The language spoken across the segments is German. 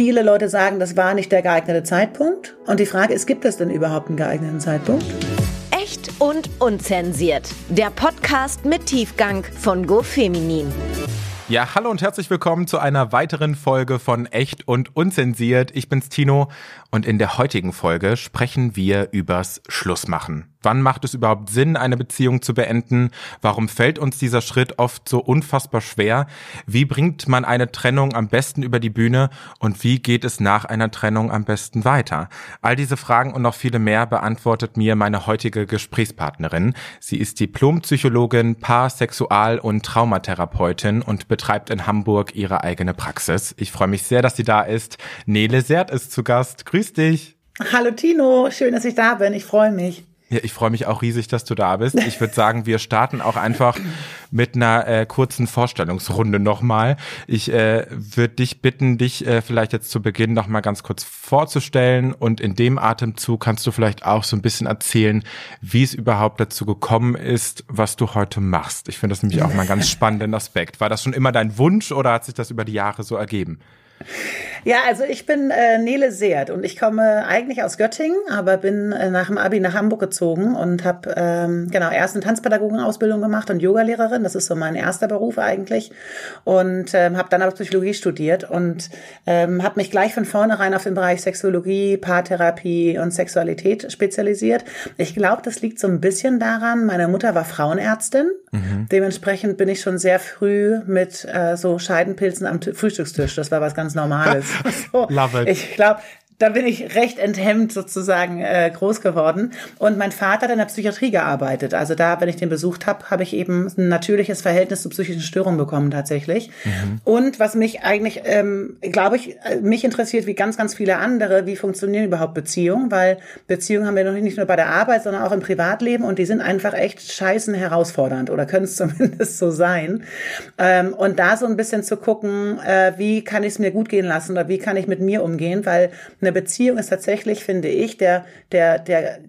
viele Leute sagen, das war nicht der geeignete Zeitpunkt. Und die Frage ist, gibt es denn überhaupt einen geeigneten Zeitpunkt? Echt und unzensiert. Der Podcast mit Tiefgang von GoFeminin. Ja, hallo und herzlich willkommen zu einer weiteren Folge von Echt und Unzensiert. Ich bin's Tino und in der heutigen Folge sprechen wir übers Schlussmachen. Wann macht es überhaupt Sinn, eine Beziehung zu beenden? Warum fällt uns dieser Schritt oft so unfassbar schwer? Wie bringt man eine Trennung am besten über die Bühne? Und wie geht es nach einer Trennung am besten weiter? All diese Fragen und noch viele mehr beantwortet mir meine heutige Gesprächspartnerin. Sie ist Diplompsychologin, Paar-, Sexual- und Traumatherapeutin und betreibt in Hamburg ihre eigene Praxis. Ich freue mich sehr, dass sie da ist. Nele Sert ist zu Gast. Grüß dich. Hallo Tino, schön, dass ich da bin. Ich freue mich. Ja, ich freue mich auch riesig, dass du da bist. Ich würde sagen, wir starten auch einfach mit einer äh, kurzen Vorstellungsrunde nochmal. Ich äh, würde dich bitten, dich äh, vielleicht jetzt zu Beginn nochmal ganz kurz vorzustellen und in dem Atemzug kannst du vielleicht auch so ein bisschen erzählen, wie es überhaupt dazu gekommen ist, was du heute machst. Ich finde das nämlich auch mal einen ganz spannenden Aspekt. War das schon immer dein Wunsch oder hat sich das über die Jahre so ergeben? Ja, also ich bin äh, Nele Seert und ich komme eigentlich aus Göttingen, aber bin äh, nach dem Abi nach Hamburg gezogen und habe ähm, genau erst eine Tanzpädagogenausbildung gemacht und Yogalehrerin. Das ist so mein erster Beruf eigentlich und ähm, habe dann aber Psychologie studiert und ähm, habe mich gleich von vornherein auf den Bereich Sexologie, Paartherapie und Sexualität spezialisiert. Ich glaube, das liegt so ein bisschen daran. Meine Mutter war Frauenärztin, mhm. dementsprechend bin ich schon sehr früh mit äh, so Scheidenpilzen am Frühstückstisch. Das war was ganz Normales. so, Love it. Ich glaube, da bin ich recht enthemmt sozusagen äh, groß geworden. Und mein Vater hat in der Psychiatrie gearbeitet. Also da, wenn ich den besucht habe, habe ich eben ein natürliches Verhältnis zu psychischen Störungen bekommen tatsächlich. Mhm. Und was mich eigentlich, ähm, glaube ich, mich interessiert wie ganz, ganz viele andere, wie funktionieren überhaupt Beziehungen? Weil Beziehungen haben wir noch nicht nur bei der Arbeit, sondern auch im Privatleben und die sind einfach echt scheißen herausfordernd oder können es zumindest so sein. Ähm, und da so ein bisschen zu gucken, äh, wie kann ich es mir gut gehen lassen oder wie kann ich mit mir umgehen, weil eine eine Beziehung ist tatsächlich, finde ich, der, der, der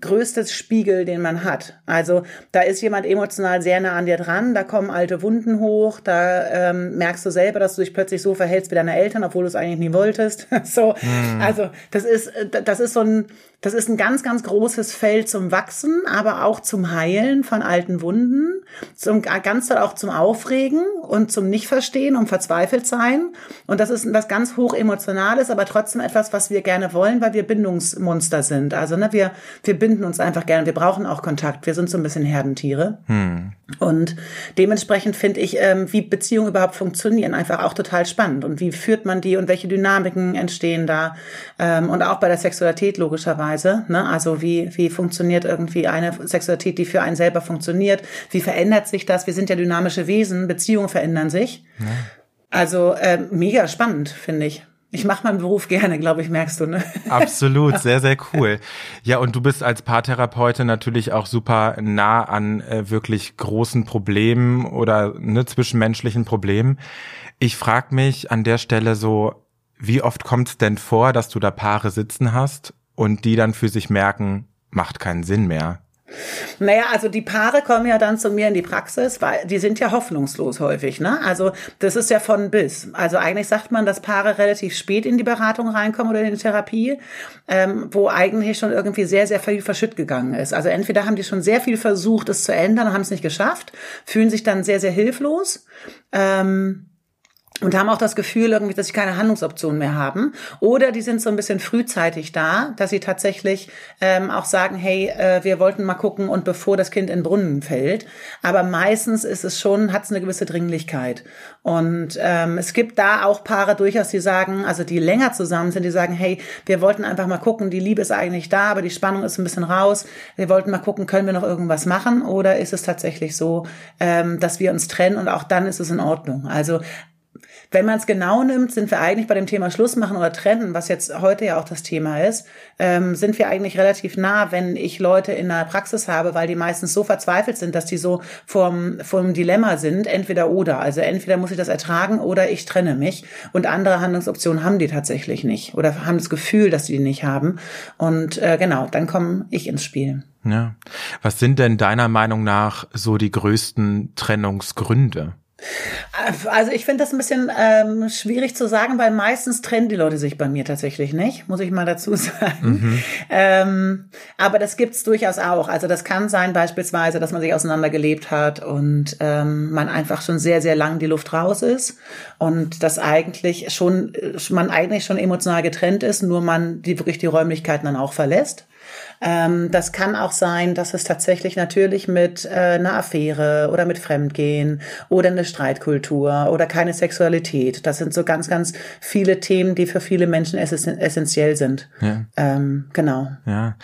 größte Spiegel, den man hat. Also da ist jemand emotional sehr nah an dir dran, da kommen alte Wunden hoch, da ähm, merkst du selber, dass du dich plötzlich so verhältst wie deine Eltern, obwohl du es eigentlich nie wolltest. so, hm. also das ist, das ist so ein, das ist ein ganz, ganz großes Feld zum Wachsen, aber auch zum Heilen von alten Wunden, zum ganz auch zum Aufregen und zum Nichtverstehen, um verzweifelt sein. Und das ist was ganz hoch emotionales, aber trotzdem etwas, was wir gerne wollen, weil wir Bindungsmonster sind. Also ne, wir wir binden uns einfach gerne. Wir brauchen auch Kontakt. Wir sind so ein bisschen Herdentiere. Hm. Und dementsprechend finde ich, ähm, wie Beziehungen überhaupt funktionieren, einfach auch total spannend. Und wie führt man die und welche Dynamiken entstehen da? Ähm, und auch bei der Sexualität logischerweise. Ne? Also wie, wie funktioniert irgendwie eine Sexualität, die für einen selber funktioniert? Wie verändert sich das? Wir sind ja dynamische Wesen. Beziehungen verändern sich. Ja. Also äh, mega spannend, finde ich. Ich mache meinen Beruf gerne, glaube ich, merkst du, ne? Absolut, sehr, sehr cool. Ja, und du bist als Paartherapeutin natürlich auch super nah an äh, wirklich großen Problemen oder ne, zwischenmenschlichen Problemen. Ich frage mich an der Stelle so, wie oft kommt es denn vor, dass du da Paare sitzen hast und die dann für sich merken, macht keinen Sinn mehr? Naja, also die Paare kommen ja dann zu mir in die Praxis, weil die sind ja hoffnungslos häufig. Ne? Also das ist ja von bis. Also eigentlich sagt man, dass Paare relativ spät in die Beratung reinkommen oder in die Therapie, ähm, wo eigentlich schon irgendwie sehr, sehr viel verschütt gegangen ist. Also entweder haben die schon sehr viel versucht, es zu ändern haben es nicht geschafft, fühlen sich dann sehr, sehr hilflos. Ähm, und haben auch das Gefühl irgendwie, dass sie keine Handlungsoption mehr haben. Oder die sind so ein bisschen frühzeitig da, dass sie tatsächlich ähm, auch sagen, hey, äh, wir wollten mal gucken und bevor das Kind in den Brunnen fällt. Aber meistens ist es schon, hat es eine gewisse Dringlichkeit. Und ähm, es gibt da auch Paare durchaus, die sagen, also die länger zusammen sind, die sagen, hey, wir wollten einfach mal gucken, die Liebe ist eigentlich da, aber die Spannung ist ein bisschen raus. Wir wollten mal gucken, können wir noch irgendwas machen? Oder ist es tatsächlich so, ähm, dass wir uns trennen und auch dann ist es in Ordnung? Also wenn man es genau nimmt, sind wir eigentlich bei dem Thema Schluss machen oder trennen, was jetzt heute ja auch das Thema ist, ähm, sind wir eigentlich relativ nah, wenn ich Leute in der Praxis habe, weil die meistens so verzweifelt sind, dass die so vom, vom Dilemma sind, entweder oder. Also entweder muss ich das ertragen oder ich trenne mich. Und andere Handlungsoptionen haben die tatsächlich nicht oder haben das Gefühl, dass sie die nicht haben. Und äh, genau, dann komme ich ins Spiel. Ja. Was sind denn deiner Meinung nach so die größten Trennungsgründe? Also ich finde das ein bisschen ähm, schwierig zu sagen, weil meistens trennen die Leute sich bei mir tatsächlich nicht, muss ich mal dazu sagen. Mhm. Ähm, aber das gibt's durchaus auch. Also das kann sein beispielsweise, dass man sich auseinandergelebt hat und ähm, man einfach schon sehr, sehr lang die Luft raus ist und das eigentlich schon, man eigentlich schon emotional getrennt ist, nur man die wirklich die Räumlichkeiten dann auch verlässt. Ähm, das kann auch sein, dass es tatsächlich natürlich mit äh, einer Affäre oder mit Fremdgehen oder eine Streitkultur oder keine Sexualität. Das sind so ganz, ganz viele Themen, die für viele Menschen essentiell sind. Ja. Ähm, genau. Ja.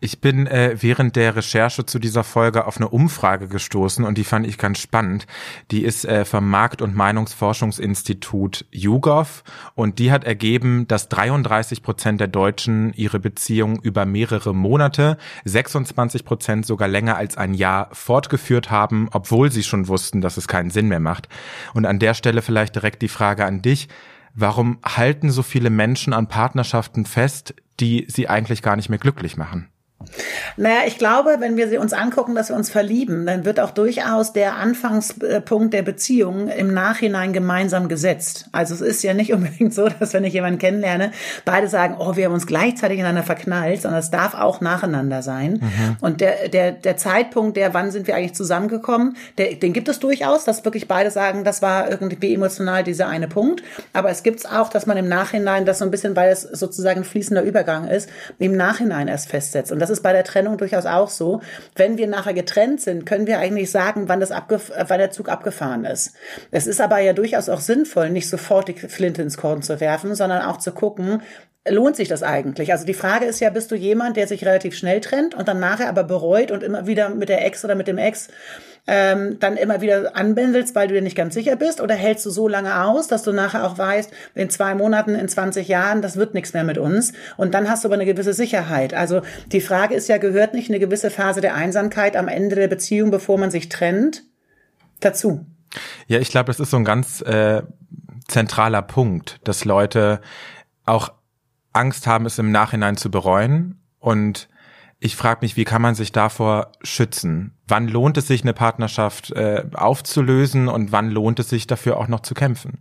Ich bin äh, während der Recherche zu dieser Folge auf eine Umfrage gestoßen und die fand ich ganz spannend. Die ist äh, vom Markt- und Meinungsforschungsinstitut YouGov und die hat ergeben, dass 33 Prozent der Deutschen ihre Beziehung über mehrere Monate Monate, 26 Prozent sogar länger als ein Jahr fortgeführt haben, obwohl sie schon wussten, dass es keinen Sinn mehr macht. Und an der Stelle vielleicht direkt die Frage an dich. Warum halten so viele Menschen an Partnerschaften fest, die sie eigentlich gar nicht mehr glücklich machen? Naja, ich glaube, wenn wir sie uns angucken, dass wir uns verlieben, dann wird auch durchaus der Anfangspunkt der Beziehung im Nachhinein gemeinsam gesetzt. Also es ist ja nicht unbedingt so, dass wenn ich jemanden kennenlerne, beide sagen, oh, wir haben uns gleichzeitig ineinander verknallt, sondern es darf auch nacheinander sein. Mhm. Und der, der, der Zeitpunkt, der wann sind wir eigentlich zusammengekommen, der, den gibt es durchaus, dass wirklich beide sagen, das war irgendwie emotional dieser eine Punkt. Aber es gibt es auch, dass man im Nachhinein das so ein bisschen, weil es sozusagen ein fließender Übergang ist, im Nachhinein erst festsetzt. Und das ist bei der Trennung durchaus auch so. Wenn wir nachher getrennt sind, können wir eigentlich sagen, wann, das wann der Zug abgefahren ist. Es ist aber ja durchaus auch sinnvoll, nicht sofort die Flinte ins Korn zu werfen, sondern auch zu gucken, lohnt sich das eigentlich? Also die Frage ist ja, bist du jemand, der sich relativ schnell trennt und dann nachher aber bereut und immer wieder mit der Ex oder mit dem Ex ähm, dann immer wieder anbändelst, weil du dir nicht ganz sicher bist? Oder hältst du so lange aus, dass du nachher auch weißt, in zwei Monaten, in 20 Jahren, das wird nichts mehr mit uns? Und dann hast du aber eine gewisse Sicherheit. Also die Frage ist ja, gehört nicht eine gewisse Phase der Einsamkeit am Ende der Beziehung, bevor man sich trennt, dazu? Ja, ich glaube, das ist so ein ganz äh, zentraler Punkt, dass Leute auch Angst haben, es im Nachhinein zu bereuen und ich frage mich, wie kann man sich davor schützen? Wann lohnt es sich, eine Partnerschaft äh, aufzulösen und wann lohnt es sich dafür auch noch zu kämpfen?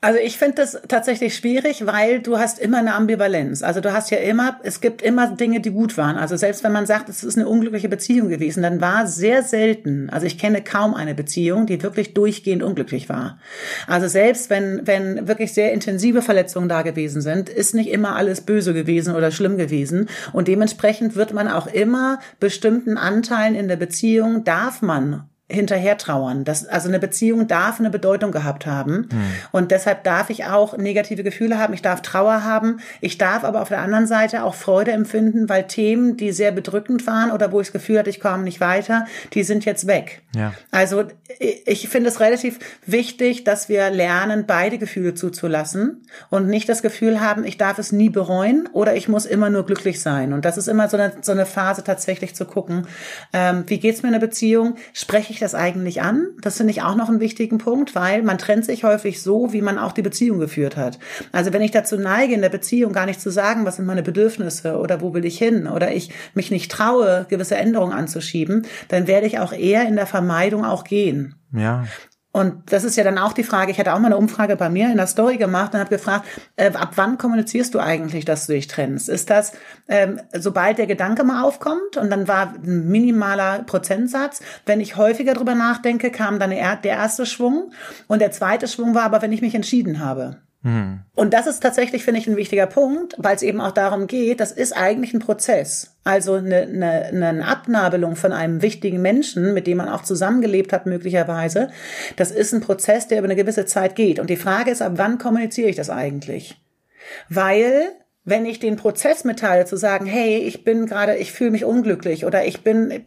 Also ich finde das tatsächlich schwierig, weil du hast immer eine Ambivalenz. Also du hast ja immer, es gibt immer Dinge, die gut waren. Also selbst wenn man sagt, es ist eine unglückliche Beziehung gewesen, dann war sehr selten, also ich kenne kaum eine Beziehung, die wirklich durchgehend unglücklich war. Also selbst wenn, wenn wirklich sehr intensive Verletzungen da gewesen sind, ist nicht immer alles böse gewesen oder schlimm gewesen. Und dementsprechend wird man auch immer bestimmten Anteilen in der Beziehung, darf man hinterher trauern. Das, also eine Beziehung darf eine Bedeutung gehabt haben. Mhm. Und deshalb darf ich auch negative Gefühle haben. Ich darf Trauer haben. Ich darf aber auf der anderen Seite auch Freude empfinden, weil Themen, die sehr bedrückend waren oder wo ich das Gefühl hatte, ich komme nicht weiter, die sind jetzt weg. Ja. Also ich finde es relativ wichtig, dass wir lernen, beide Gefühle zuzulassen und nicht das Gefühl haben, ich darf es nie bereuen oder ich muss immer nur glücklich sein. Und das ist immer so eine, so eine Phase tatsächlich zu gucken, ähm, wie geht's mir in der Beziehung? Spreche ich ich das eigentlich an? Das finde ich auch noch einen wichtigen Punkt, weil man trennt sich häufig so, wie man auch die Beziehung geführt hat. Also wenn ich dazu neige, in der Beziehung gar nicht zu sagen, was sind meine Bedürfnisse oder wo will ich hin oder ich mich nicht traue, gewisse Änderungen anzuschieben, dann werde ich auch eher in der Vermeidung auch gehen. Ja. Und das ist ja dann auch die Frage, ich hatte auch mal eine Umfrage bei mir in der Story gemacht und habe gefragt, äh, ab wann kommunizierst du eigentlich, dass du dich trennst? Ist das, ähm, sobald der Gedanke mal aufkommt und dann war ein minimaler Prozentsatz, wenn ich häufiger drüber nachdenke, kam dann der erste Schwung und der zweite Schwung war aber, wenn ich mich entschieden habe. Mhm. Und das ist tatsächlich, finde ich, ein wichtiger Punkt, weil es eben auch darum geht, das ist eigentlich ein Prozess. Also eine, eine, eine Abnabelung von einem wichtigen Menschen, mit dem man auch zusammengelebt hat, möglicherweise. Das ist ein Prozess, der über eine gewisse Zeit geht. Und die Frage ist, ab wann kommuniziere ich das eigentlich? Weil wenn ich den Prozess mitteile, zu sagen, hey, ich bin gerade, ich fühle mich unglücklich oder ich bin,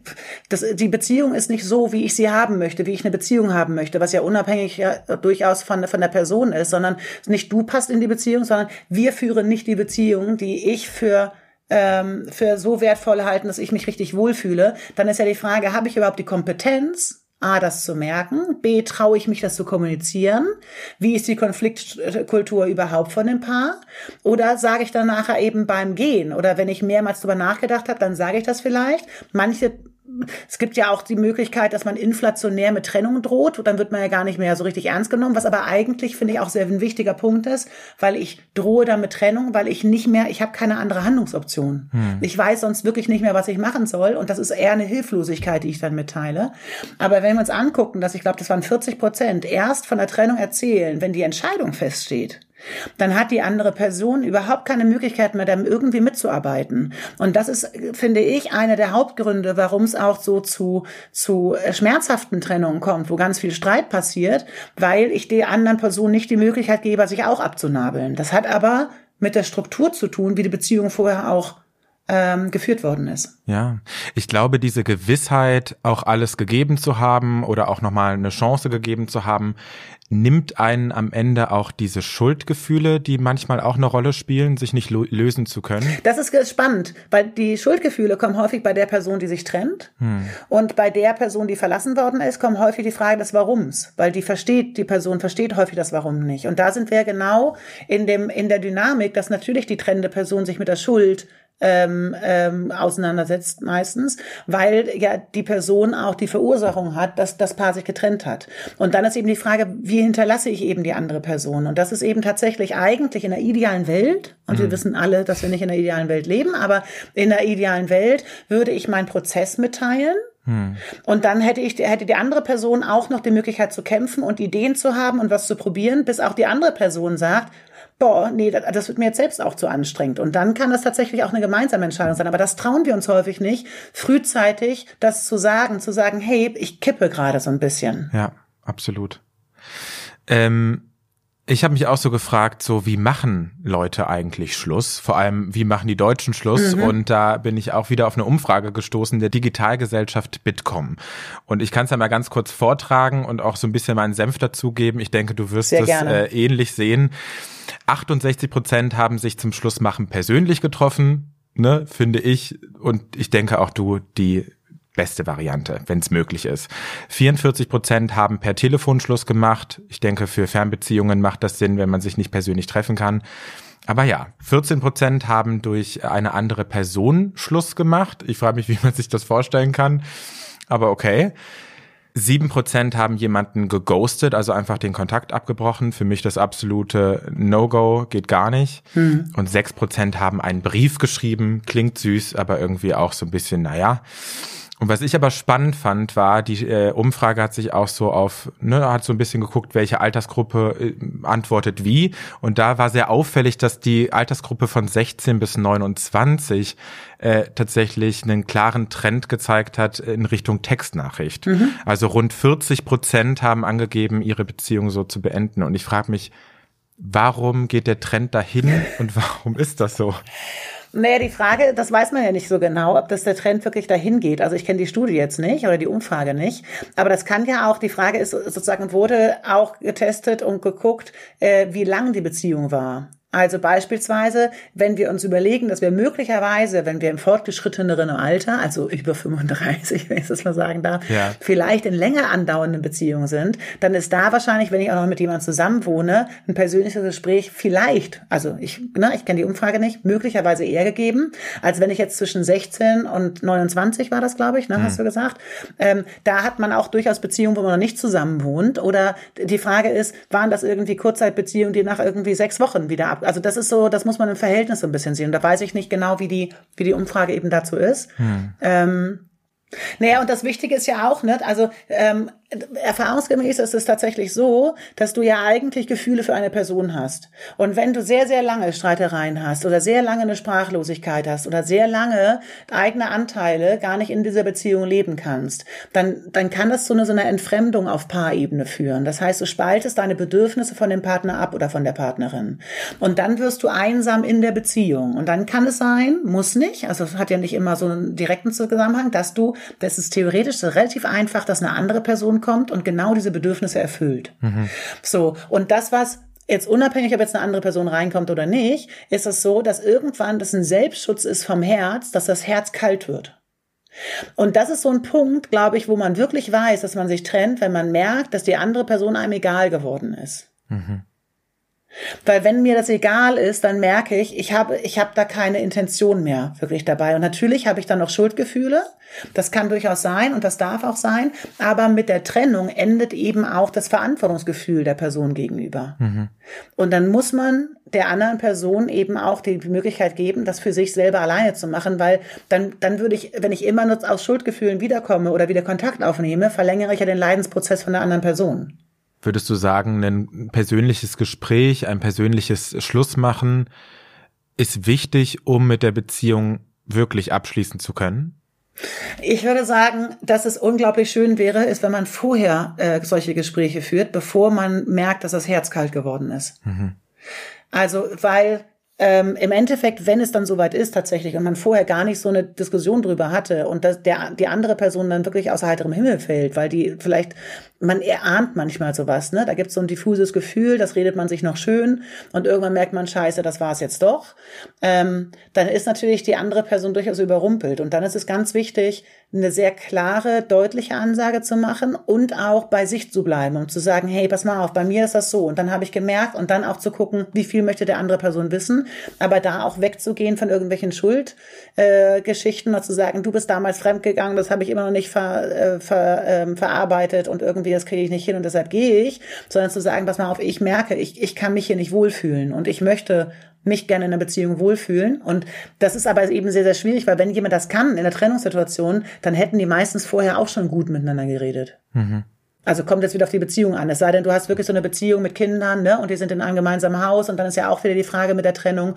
das, die Beziehung ist nicht so, wie ich sie haben möchte, wie ich eine Beziehung haben möchte, was ja unabhängig ja durchaus von, von der Person ist, sondern nicht du passt in die Beziehung, sondern wir führen nicht die Beziehung, die ich für ähm, für so wertvoll halten, dass ich mich richtig wohlfühle, dann ist ja die Frage, habe ich überhaupt die Kompetenz, A, das zu merken, B, traue ich mich, das zu kommunizieren, wie ist die Konfliktkultur überhaupt von dem Paar? Oder sage ich dann nachher eben beim Gehen? Oder wenn ich mehrmals drüber nachgedacht habe, dann sage ich das vielleicht. Manche es gibt ja auch die Möglichkeit, dass man inflationär mit Trennung droht. Dann wird man ja gar nicht mehr so richtig ernst genommen, was aber eigentlich, finde ich, auch sehr ein wichtiger Punkt ist, weil ich drohe dann mit Trennung, weil ich nicht mehr, ich habe keine andere Handlungsoption. Hm. Ich weiß sonst wirklich nicht mehr, was ich machen soll. Und das ist eher eine Hilflosigkeit, die ich dann mitteile. Aber wenn wir uns angucken, dass ich glaube, das waren 40 Prozent, erst von der Trennung erzählen, wenn die Entscheidung feststeht, dann hat die andere Person überhaupt keine Möglichkeit mehr, damit irgendwie mitzuarbeiten. Und das ist, finde ich, einer der Hauptgründe, warum es auch so zu, zu äh, schmerzhaften Trennungen kommt, wo ganz viel Streit passiert, weil ich der anderen Person nicht die Möglichkeit gebe, sich auch abzunabeln. Das hat aber mit der Struktur zu tun, wie die Beziehung vorher auch ähm, geführt worden ist. Ja, ich glaube, diese Gewissheit, auch alles gegeben zu haben oder auch nochmal eine Chance gegeben zu haben, nimmt einen am Ende auch diese Schuldgefühle, die manchmal auch eine Rolle spielen, sich nicht lösen zu können? Das ist spannend, weil die Schuldgefühle kommen häufig bei der Person, die sich trennt. Hm. Und bei der Person, die verlassen worden ist, kommt häufig die Frage des Warums, weil die versteht, die Person versteht häufig das Warum nicht. Und da sind wir genau in dem, in der Dynamik, dass natürlich die trennende Person sich mit der Schuld ähm, ähm, auseinandersetzt meistens, weil ja die Person auch die Verursachung hat, dass das Paar sich getrennt hat. Und dann ist eben die Frage, wie hinterlasse ich eben die andere Person? Und das ist eben tatsächlich eigentlich in der idealen Welt, und mhm. wir wissen alle, dass wir nicht in der idealen Welt leben, aber in der idealen Welt würde ich meinen Prozess mitteilen, hm. Und dann hätte ich, hätte die andere Person auch noch die Möglichkeit zu kämpfen und Ideen zu haben und was zu probieren, bis auch die andere Person sagt, boah, nee, das wird mir jetzt selbst auch zu anstrengend. Und dann kann das tatsächlich auch eine gemeinsame Entscheidung sein. Aber das trauen wir uns häufig nicht, frühzeitig das zu sagen, zu sagen, hey, ich kippe gerade so ein bisschen. Ja, absolut. Ähm ich habe mich auch so gefragt, so wie machen Leute eigentlich Schluss? Vor allem, wie machen die Deutschen Schluss? Mhm. Und da bin ich auch wieder auf eine Umfrage gestoßen der Digitalgesellschaft Bitkom. Und ich kann es ja mal ganz kurz vortragen und auch so ein bisschen meinen Senf dazugeben. Ich denke, du wirst es äh, ähnlich sehen. 68 Prozent haben sich zum Schlussmachen persönlich getroffen, ne, finde ich. Und ich denke auch du, die beste Variante, wenn es möglich ist. 44 Prozent haben per Telefon Schluss gemacht. Ich denke, für Fernbeziehungen macht das Sinn, wenn man sich nicht persönlich treffen kann. Aber ja, 14 Prozent haben durch eine andere Person Schluss gemacht. Ich frage mich, wie man sich das vorstellen kann. Aber okay. Sieben Prozent haben jemanden geghostet, also einfach den Kontakt abgebrochen. Für mich das absolute No-Go, geht gar nicht. Hm. Und sechs Prozent haben einen Brief geschrieben, klingt süß, aber irgendwie auch so ein bisschen, naja. Und was ich aber spannend fand, war, die äh, Umfrage hat sich auch so auf, ne, hat so ein bisschen geguckt, welche Altersgruppe äh, antwortet wie. Und da war sehr auffällig, dass die Altersgruppe von 16 bis 29 äh, tatsächlich einen klaren Trend gezeigt hat in Richtung Textnachricht. Mhm. Also rund 40 Prozent haben angegeben, ihre Beziehung so zu beenden. Und ich frage mich, warum geht der Trend dahin und warum ist das so? Naja, die Frage, das weiß man ja nicht so genau, ob das der Trend wirklich dahin geht. Also ich kenne die Studie jetzt nicht oder die Umfrage nicht. Aber das kann ja auch, die Frage ist sozusagen, wurde auch getestet und geguckt, äh, wie lang die Beziehung war. Also beispielsweise, wenn wir uns überlegen, dass wir möglicherweise, wenn wir im fortgeschritteneren Alter, also über 35, wenn ich das mal sagen darf, ja. vielleicht in länger andauernden Beziehungen sind, dann ist da wahrscheinlich, wenn ich auch noch mit jemandem zusammenwohne, ein persönliches Gespräch vielleicht, also ich, ne, ich kenne die Umfrage nicht, möglicherweise eher gegeben, als wenn ich jetzt zwischen 16 und 29 war das, glaube ich, ne, hm. hast du gesagt. Ähm, da hat man auch durchaus Beziehungen, wo man noch nicht zusammen wohnt. Oder die Frage ist, waren das irgendwie Kurzzeitbeziehungen, die nach irgendwie sechs Wochen wieder ab also das ist so, das muss man im Verhältnis so ein bisschen sehen. Und da weiß ich nicht genau, wie die, wie die Umfrage eben dazu ist. Hm. Ähm, naja, und das Wichtige ist ja auch, ne, also ähm, erfahrungsgemäß ist es tatsächlich so, dass du ja eigentlich Gefühle für eine Person hast. Und wenn du sehr, sehr lange Streitereien hast oder sehr lange eine Sprachlosigkeit hast oder sehr lange eigene Anteile gar nicht in dieser Beziehung leben kannst, dann, dann kann das zu einer, so einer Entfremdung auf Paarebene führen. Das heißt, du spaltest deine Bedürfnisse von dem Partner ab oder von der Partnerin. Und dann wirst du einsam in der Beziehung. Und dann kann es sein, muss nicht, also hat ja nicht immer so einen direkten Zusammenhang, dass du, das ist theoretisch relativ einfach, dass eine andere Person kommt und genau diese Bedürfnisse erfüllt. Mhm. So. Und das, was jetzt unabhängig, ob jetzt eine andere Person reinkommt oder nicht, ist es so, dass irgendwann das ein Selbstschutz ist vom Herz, dass das Herz kalt wird. Und das ist so ein Punkt, glaube ich, wo man wirklich weiß, dass man sich trennt, wenn man merkt, dass die andere Person einem egal geworden ist. Mhm. Weil wenn mir das egal ist, dann merke ich, ich habe, ich habe da keine Intention mehr wirklich dabei. Und natürlich habe ich dann noch Schuldgefühle. Das kann durchaus sein und das darf auch sein. Aber mit der Trennung endet eben auch das Verantwortungsgefühl der Person gegenüber. Mhm. Und dann muss man der anderen Person eben auch die Möglichkeit geben, das für sich selber alleine zu machen, weil dann, dann würde ich, wenn ich immer nur aus Schuldgefühlen wiederkomme oder wieder Kontakt aufnehme, verlängere ich ja den Leidensprozess von der anderen Person. Würdest du sagen, ein persönliches Gespräch, ein persönliches Schlussmachen ist wichtig, um mit der Beziehung wirklich abschließen zu können? Ich würde sagen, dass es unglaublich schön wäre, ist, wenn man vorher äh, solche Gespräche führt, bevor man merkt, dass das Herz kalt geworden ist. Mhm. Also, weil ähm, im Endeffekt, wenn es dann soweit ist tatsächlich und man vorher gar nicht so eine Diskussion drüber hatte und dass der, die andere Person dann wirklich aus heiterem Himmel fällt, weil die vielleicht man erahnt manchmal sowas, ne? Da gibt's so ein diffuses Gefühl, das redet man sich noch schön und irgendwann merkt man, scheiße, das war's jetzt doch. Ähm, dann ist natürlich die andere Person durchaus überrumpelt. Und dann ist es ganz wichtig, eine sehr klare, deutliche Ansage zu machen und auch bei sich zu bleiben und zu sagen, hey, pass mal auf, bei mir ist das so. Und dann habe ich gemerkt und dann auch zu gucken, wie viel möchte der andere Person wissen, aber da auch wegzugehen von irgendwelchen Schuldgeschichten äh, und zu sagen, du bist damals fremdgegangen, das habe ich immer noch nicht ver, äh, ver, äh, verarbeitet und irgendwie das kriege ich nicht hin und deshalb gehe ich, sondern zu sagen, pass mal auf, ich merke, ich, ich kann mich hier nicht wohlfühlen und ich möchte mich gerne in einer Beziehung wohlfühlen. Und das ist aber eben sehr, sehr schwierig, weil wenn jemand das kann in der Trennungssituation, dann hätten die meistens vorher auch schon gut miteinander geredet. Mhm. Also kommt jetzt wieder auf die Beziehung an. Es sei denn, du hast wirklich so eine Beziehung mit Kindern, ne, und die sind in einem gemeinsamen Haus und dann ist ja auch wieder die Frage mit der Trennung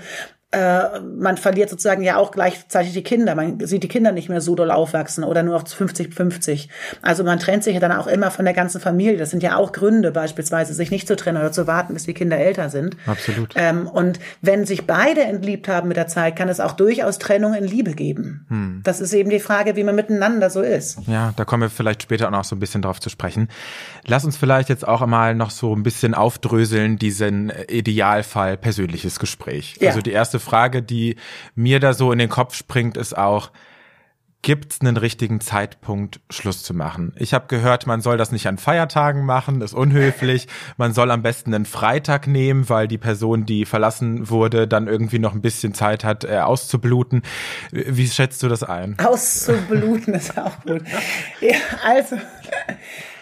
äh, man verliert sozusagen ja auch gleichzeitig die Kinder. Man sieht die Kinder nicht mehr so doll aufwachsen oder nur auf 50-50. Also man trennt sich ja dann auch immer von der ganzen Familie. Das sind ja auch Gründe beispielsweise, sich nicht zu trennen oder zu warten, bis die Kinder älter sind. Absolut. Ähm, und wenn sich beide entliebt haben mit der Zeit, kann es auch durchaus Trennung in Liebe geben. Hm. Das ist eben die Frage, wie man miteinander so ist. Ja, da kommen wir vielleicht später auch noch so ein bisschen drauf zu sprechen. Lass uns vielleicht jetzt auch einmal noch so ein bisschen aufdröseln, diesen Idealfall persönliches Gespräch. Ja. Also die erste Frage, die mir da so in den Kopf springt, ist auch, gibt es einen richtigen Zeitpunkt, Schluss zu machen? Ich habe gehört, man soll das nicht an Feiertagen machen, ist unhöflich. Man soll am besten einen Freitag nehmen, weil die Person, die verlassen wurde, dann irgendwie noch ein bisschen Zeit hat, äh, auszubluten. Wie schätzt du das ein? Auszubluten ist auch gut. Ja, also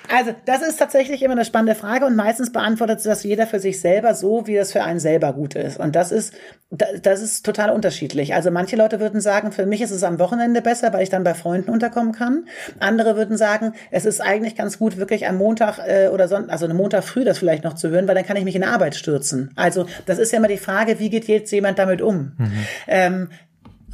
also, das ist tatsächlich immer eine spannende Frage und meistens beantwortet das jeder für sich selber so, wie das für einen selber gut ist. Und das ist, das ist total unterschiedlich. Also, manche Leute würden sagen, für mich ist es am Wochenende besser, weil ich dann bei Freunden unterkommen kann. Andere würden sagen, es ist eigentlich ganz gut, wirklich am Montag äh, oder Sonntag, also am Montag früh das vielleicht noch zu hören, weil dann kann ich mich in Arbeit stürzen. Also, das ist ja immer die Frage, wie geht jetzt jemand damit um? Mhm. Ähm,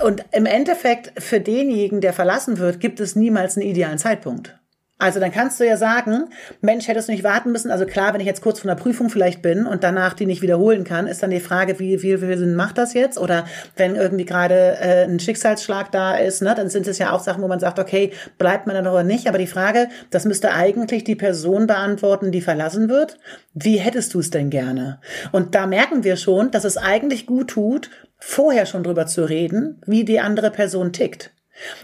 und im Endeffekt, für denjenigen, der verlassen wird, gibt es niemals einen idealen Zeitpunkt. Also dann kannst du ja sagen, Mensch, hättest du nicht warten müssen. Also klar, wenn ich jetzt kurz vor der Prüfung vielleicht bin und danach die nicht wiederholen kann, ist dann die Frage, wie, wie, wie viel Sinn macht das jetzt? Oder wenn irgendwie gerade äh, ein Schicksalsschlag da ist, ne, dann sind es ja auch Sachen, wo man sagt, okay, bleibt man dann oder nicht. Aber die Frage, das müsste eigentlich die Person beantworten, die verlassen wird. Wie hättest du es denn gerne? Und da merken wir schon, dass es eigentlich gut tut, vorher schon drüber zu reden, wie die andere Person tickt.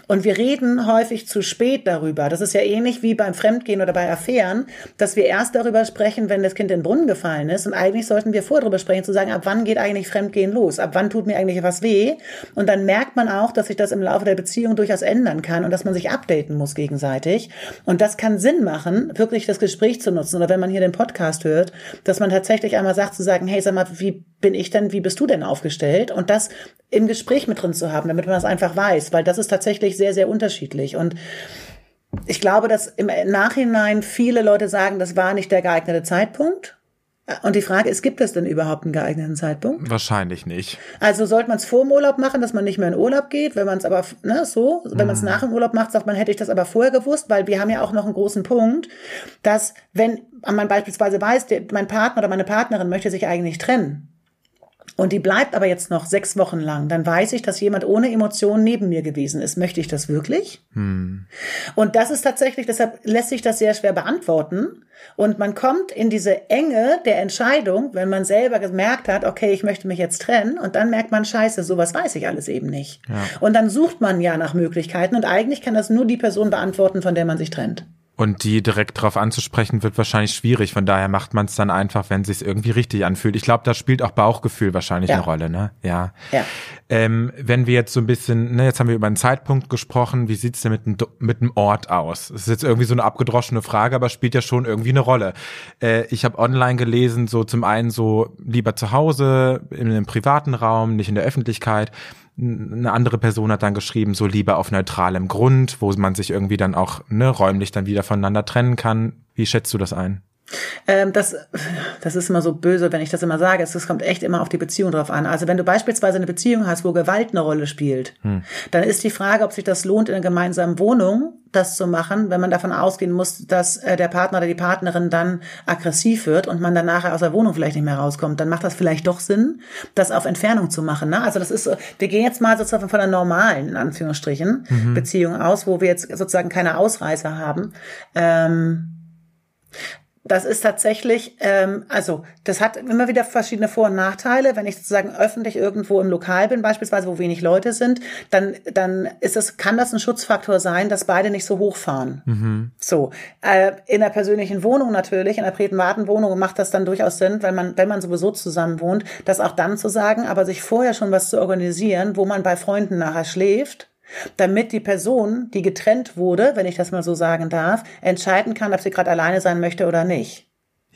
Und wir reden häufig zu spät darüber. Das ist ja ähnlich wie beim Fremdgehen oder bei Affären, dass wir erst darüber sprechen, wenn das Kind in den Brunnen gefallen ist. Und eigentlich sollten wir vor darüber sprechen, zu sagen, ab wann geht eigentlich Fremdgehen los? Ab wann tut mir eigentlich was weh? Und dann merkt man auch, dass sich das im Laufe der Beziehung durchaus ändern kann und dass man sich updaten muss gegenseitig. Und das kann Sinn machen, wirklich das Gespräch zu nutzen. Oder wenn man hier den Podcast hört, dass man tatsächlich einmal sagt, zu sagen, hey, sag mal, wie bin ich denn, wie bist du denn aufgestellt? Und das im Gespräch mit drin zu haben, damit man das einfach weiß, weil das ist tatsächlich sehr, sehr unterschiedlich. Und ich glaube, dass im Nachhinein viele Leute sagen, das war nicht der geeignete Zeitpunkt. Und die Frage ist, gibt es denn überhaupt einen geeigneten Zeitpunkt? Wahrscheinlich nicht. Also sollte man es vor dem Urlaub machen, dass man nicht mehr in Urlaub geht, wenn man es aber, ne, so, wenn man es mhm. nach dem Urlaub macht, sagt man, hätte ich das aber vorher gewusst, weil wir haben ja auch noch einen großen Punkt, dass wenn man beispielsweise weiß, der, mein Partner oder meine Partnerin möchte sich eigentlich trennen, und die bleibt aber jetzt noch sechs Wochen lang, dann weiß ich, dass jemand ohne Emotionen neben mir gewesen ist. Möchte ich das wirklich? Hm. Und das ist tatsächlich, deshalb lässt sich das sehr schwer beantworten. Und man kommt in diese Enge der Entscheidung, wenn man selber gemerkt hat, okay, ich möchte mich jetzt trennen, und dann merkt man, scheiße, sowas weiß ich alles eben nicht. Ja. Und dann sucht man ja nach Möglichkeiten, und eigentlich kann das nur die Person beantworten, von der man sich trennt. Und die direkt drauf anzusprechen, wird wahrscheinlich schwierig. Von daher macht man es dann einfach, wenn es sich irgendwie richtig anfühlt. Ich glaube, da spielt auch Bauchgefühl wahrscheinlich ja. eine Rolle, ne? Ja. ja. Ähm, wenn wir jetzt so ein bisschen, ne, jetzt haben wir über einen Zeitpunkt gesprochen, wie sieht's denn mit, mit einem Ort aus? Das ist jetzt irgendwie so eine abgedroschene Frage, aber spielt ja schon irgendwie eine Rolle. Äh, ich habe online gelesen, so zum einen so lieber zu Hause, in einem privaten Raum, nicht in der Öffentlichkeit eine andere Person hat dann geschrieben, so lieber auf neutralem Grund, wo man sich irgendwie dann auch ne, räumlich dann wieder voneinander trennen kann. Wie schätzt du das ein? Ähm, das, das ist immer so böse, wenn ich das immer sage. Es kommt echt immer auf die Beziehung drauf an. Also wenn du beispielsweise eine Beziehung hast, wo Gewalt eine Rolle spielt, hm. dann ist die Frage, ob sich das lohnt, in einer gemeinsamen Wohnung das zu machen, wenn man davon ausgehen muss, dass äh, der Partner oder die Partnerin dann aggressiv wird und man dann nachher aus der Wohnung vielleicht nicht mehr rauskommt. Dann macht das vielleicht doch Sinn, das auf Entfernung zu machen. Ne? Also das ist, wir gehen jetzt mal sozusagen von einer normalen, in Anführungsstrichen, mhm. Beziehung aus, wo wir jetzt sozusagen keine Ausreißer haben. Ähm, das ist tatsächlich, ähm, also das hat immer wieder verschiedene Vor- und Nachteile. Wenn ich sozusagen öffentlich irgendwo im Lokal bin, beispielsweise, wo wenig Leute sind, dann dann ist es, kann das ein Schutzfaktor sein, dass beide nicht so hochfahren. Mhm. So äh, in der persönlichen Wohnung natürlich, in der privaten Wohnung macht das dann durchaus Sinn, wenn man wenn man sowieso zusammen wohnt, das auch dann zu sagen, aber sich vorher schon was zu organisieren, wo man bei Freunden nachher schläft damit die Person, die getrennt wurde, wenn ich das mal so sagen darf, entscheiden kann, ob sie gerade alleine sein möchte oder nicht.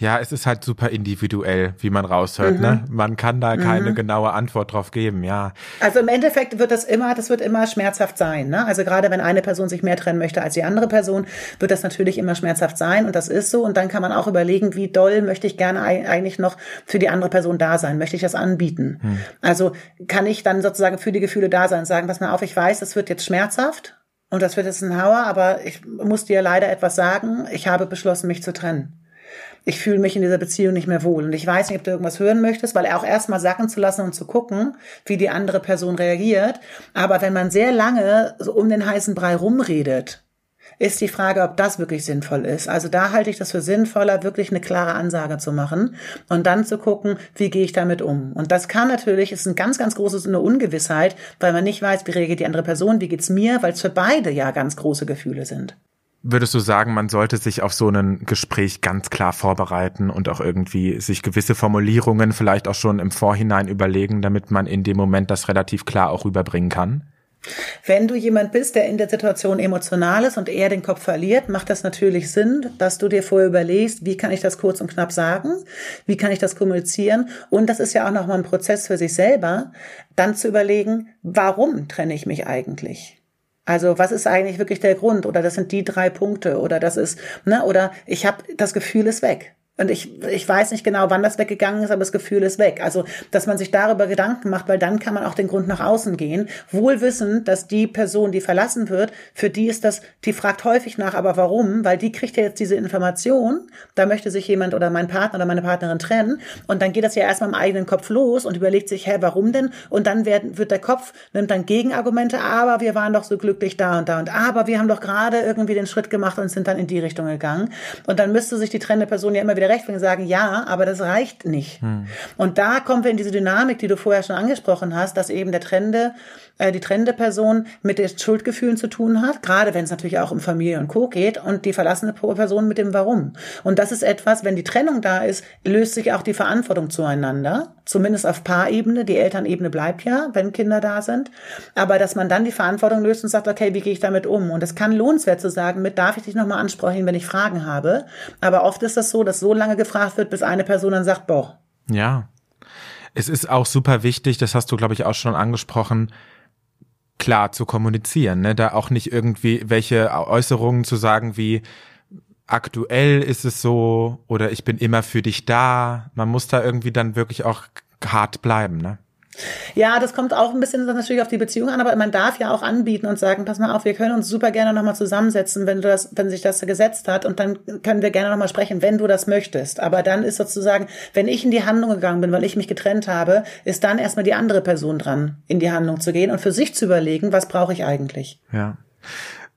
Ja, es ist halt super individuell, wie man raushört. Ne? Mhm. Ne? Man kann da keine mhm. genaue Antwort drauf geben, ja. Also im Endeffekt wird das immer, das wird immer schmerzhaft sein. Ne? Also gerade wenn eine Person sich mehr trennen möchte als die andere Person, wird das natürlich immer schmerzhaft sein und das ist so. Und dann kann man auch überlegen, wie doll möchte ich gerne eigentlich noch für die andere Person da sein? Möchte ich das anbieten? Mhm. Also kann ich dann sozusagen für die Gefühle da sein und sagen, pass mal auf, ich weiß, das wird jetzt schmerzhaft. Und das wird jetzt ein Hauer, aber ich muss dir leider etwas sagen. Ich habe beschlossen, mich zu trennen ich fühle mich in dieser Beziehung nicht mehr wohl. Und ich weiß nicht, ob du irgendwas hören möchtest, weil auch erstmal sacken zu lassen und zu gucken, wie die andere Person reagiert. Aber wenn man sehr lange so um den heißen Brei rumredet, ist die Frage, ob das wirklich sinnvoll ist. Also da halte ich das für sinnvoller, wirklich eine klare Ansage zu machen und dann zu gucken, wie gehe ich damit um. Und das kann natürlich, ist ein ganz, ganz großes eine Ungewissheit, weil man nicht weiß, wie reagiert die andere Person, wie geht's mir, weil es für beide ja ganz große Gefühle sind. Würdest du sagen, man sollte sich auf so ein Gespräch ganz klar vorbereiten und auch irgendwie sich gewisse Formulierungen vielleicht auch schon im Vorhinein überlegen, damit man in dem Moment das relativ klar auch rüberbringen kann? Wenn du jemand bist, der in der Situation emotional ist und eher den Kopf verliert, macht das natürlich Sinn, dass du dir vorher überlegst, wie kann ich das kurz und knapp sagen? Wie kann ich das kommunizieren? Und das ist ja auch nochmal ein Prozess für sich selber, dann zu überlegen, warum trenne ich mich eigentlich? Also was ist eigentlich wirklich der Grund? Oder das sind die drei Punkte oder das ist, ne, oder ich habe das Gefühl ist weg. Und ich, ich weiß nicht genau, wann das weggegangen ist, aber das Gefühl ist weg. Also, dass man sich darüber Gedanken macht, weil dann kann man auch den Grund nach außen gehen. Wohl wissend, dass die Person, die verlassen wird, für die ist das, die fragt häufig nach, aber warum? Weil die kriegt ja jetzt diese Information, da möchte sich jemand oder mein Partner oder meine Partnerin trennen. Und dann geht das ja erstmal im eigenen Kopf los und überlegt sich, hä, warum denn? Und dann wird, wird der Kopf, nimmt dann Gegenargumente, aber wir waren doch so glücklich da und da und aber wir haben doch gerade irgendwie den Schritt gemacht und sind dann in die Richtung gegangen. Und dann müsste sich die trennende Person ja immer wieder rechtfertigen sagen, ja, aber das reicht nicht. Hm. Und da kommen wir in diese Dynamik, die du vorher schon angesprochen hast, dass eben der Trende, äh, die trennende Person mit den Schuldgefühlen zu tun hat, gerade wenn es natürlich auch um Familie und Co. geht und die verlassene Person mit dem Warum. Und das ist etwas, wenn die Trennung da ist, löst sich auch die Verantwortung zueinander, zumindest auf Paarebene. Die Elternebene bleibt ja, wenn Kinder da sind. Aber dass man dann die Verantwortung löst und sagt, okay, wie gehe ich damit um? Und es kann lohnenswert zu sagen, mit darf ich dich nochmal ansprechen, wenn ich Fragen habe. Aber oft ist das so, dass so lange gefragt wird, bis eine Person dann sagt, boah. Ja. Es ist auch super wichtig, das hast du, glaube ich, auch schon angesprochen, klar zu kommunizieren, ne? da auch nicht irgendwie welche Äußerungen zu sagen wie aktuell ist es so oder ich bin immer für dich da. Man muss da irgendwie dann wirklich auch hart bleiben, ne? Ja, das kommt auch ein bisschen natürlich auf die Beziehung an, aber man darf ja auch anbieten und sagen, pass mal auf, wir können uns super gerne nochmal zusammensetzen, wenn du das, wenn sich das gesetzt hat und dann können wir gerne nochmal sprechen, wenn du das möchtest. Aber dann ist sozusagen, wenn ich in die Handlung gegangen bin, weil ich mich getrennt habe, ist dann erstmal die andere Person dran, in die Handlung zu gehen und für sich zu überlegen, was brauche ich eigentlich. Ja.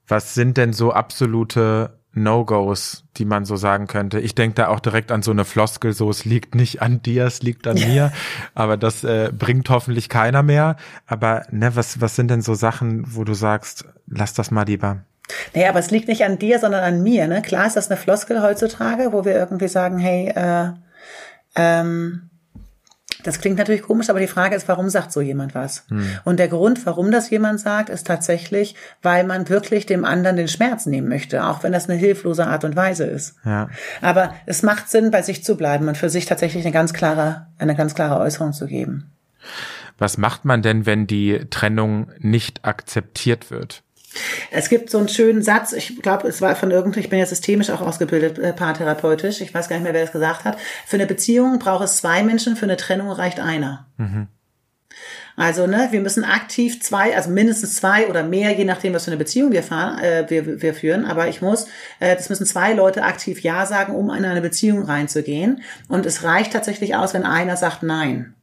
Was sind denn so absolute No-Gos, die man so sagen könnte. Ich denke da auch direkt an so eine Floskel, so es liegt nicht an dir, es liegt an mir. Aber das äh, bringt hoffentlich keiner mehr. Aber ne, was, was sind denn so Sachen, wo du sagst, lass das mal lieber? Naja, aber es liegt nicht an dir, sondern an mir. Ne? Klar ist das eine Floskel heutzutage, wo wir irgendwie sagen, hey, äh, ähm, das klingt natürlich komisch, aber die Frage ist, warum sagt so jemand was? Hm. Und der Grund, warum das jemand sagt, ist tatsächlich, weil man wirklich dem anderen den Schmerz nehmen möchte, auch wenn das eine hilflose Art und Weise ist. Ja. Aber es macht Sinn, bei sich zu bleiben und für sich tatsächlich eine ganz klare, eine ganz klare Äußerung zu geben. Was macht man denn, wenn die Trennung nicht akzeptiert wird? Es gibt so einen schönen Satz, ich glaube, es war von irgendwie, ich bin ja systemisch auch ausgebildet, äh, paartherapeutisch, ich weiß gar nicht mehr, wer das gesagt hat. Für eine Beziehung braucht es zwei Menschen, für eine Trennung reicht einer. Mhm. Also, ne, wir müssen aktiv zwei, also mindestens zwei oder mehr, je nachdem, was für eine Beziehung wir fahren, äh, wir, wir führen. Aber ich muss, äh, das müssen zwei Leute aktiv Ja sagen, um in eine Beziehung reinzugehen. Und es reicht tatsächlich aus, wenn einer sagt Nein.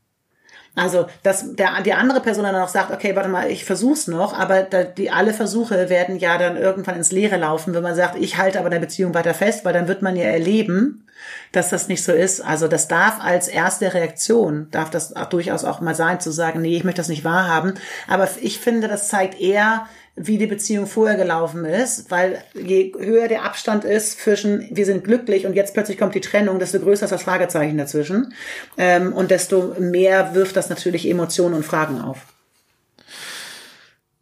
Also, dass der, die andere Person dann auch sagt, okay, warte mal, ich versuch's noch, aber da, die alle Versuche werden ja dann irgendwann ins Leere laufen, wenn man sagt, ich halte aber der Beziehung weiter fest, weil dann wird man ja erleben, dass das nicht so ist. Also das darf als erste Reaktion, darf das auch durchaus auch mal sein, zu sagen, nee, ich möchte das nicht wahrhaben. Aber ich finde, das zeigt eher, wie die Beziehung vorher gelaufen ist, weil je höher der Abstand ist zwischen wir sind glücklich und jetzt plötzlich kommt die Trennung, desto größer ist das Fragezeichen dazwischen ähm, und desto mehr wirft das natürlich Emotionen und Fragen auf.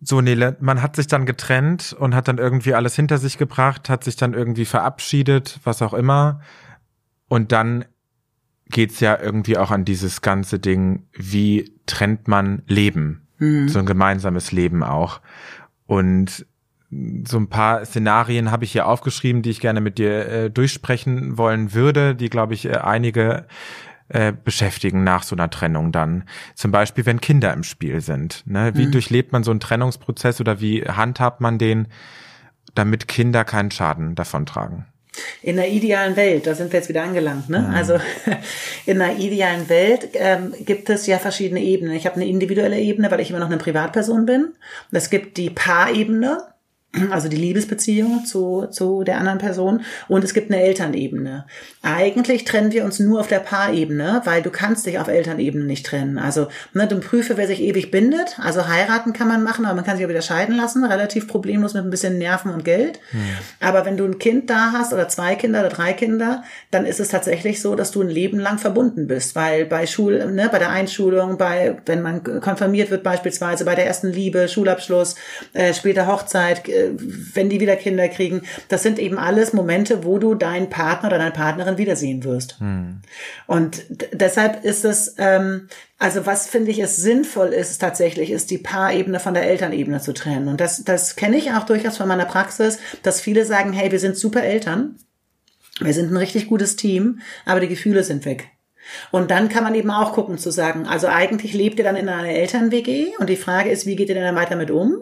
So, Nele, man hat sich dann getrennt und hat dann irgendwie alles hinter sich gebracht, hat sich dann irgendwie verabschiedet, was auch immer. Und dann geht's ja irgendwie auch an dieses ganze Ding, wie trennt man Leben? Mhm. So ein gemeinsames Leben auch. Und so ein paar Szenarien habe ich hier aufgeschrieben, die ich gerne mit dir äh, durchsprechen wollen würde, die, glaube ich, äh, einige äh, beschäftigen nach so einer Trennung dann. Zum Beispiel, wenn Kinder im Spiel sind. Ne? Wie mhm. durchlebt man so einen Trennungsprozess oder wie handhabt man den, damit Kinder keinen Schaden davontragen? In einer idealen Welt, da sind wir jetzt wieder angelangt, ne? Mhm. Also in einer idealen Welt ähm, gibt es ja verschiedene Ebenen. Ich habe eine individuelle Ebene, weil ich immer noch eine Privatperson bin. Es gibt die Paarebene, also die Liebesbeziehung zu, zu der anderen Person und es gibt eine Elternebene. Eigentlich trennen wir uns nur auf der Paarebene, weil du kannst dich auf Elternebene nicht trennen. Also ne, du prüfe, wer sich ewig bindet. Also heiraten kann man machen, aber man kann sich auch wieder scheiden lassen, relativ problemlos mit ein bisschen Nerven und Geld. Hm. Aber wenn du ein Kind da hast oder zwei Kinder oder drei Kinder, dann ist es tatsächlich so, dass du ein Leben lang verbunden bist, weil bei Schul, ne, bei der Einschulung, bei wenn man konfirmiert wird beispielsweise, bei der ersten Liebe, Schulabschluss, äh, später Hochzeit wenn die wieder Kinder kriegen. Das sind eben alles Momente, wo du deinen Partner oder deine Partnerin wiedersehen wirst. Hm. Und deshalb ist es, ähm, also was finde ich es sinnvoll ist tatsächlich, ist die Paarebene von der Elternebene zu trennen. Und das, das kenne ich auch durchaus von meiner Praxis, dass viele sagen, hey, wir sind super Eltern. Wir sind ein richtig gutes Team, aber die Gefühle sind weg. Und dann kann man eben auch gucken zu sagen, also eigentlich lebt ihr dann in einer Eltern-WG und die Frage ist, wie geht ihr denn dann weiter mit um?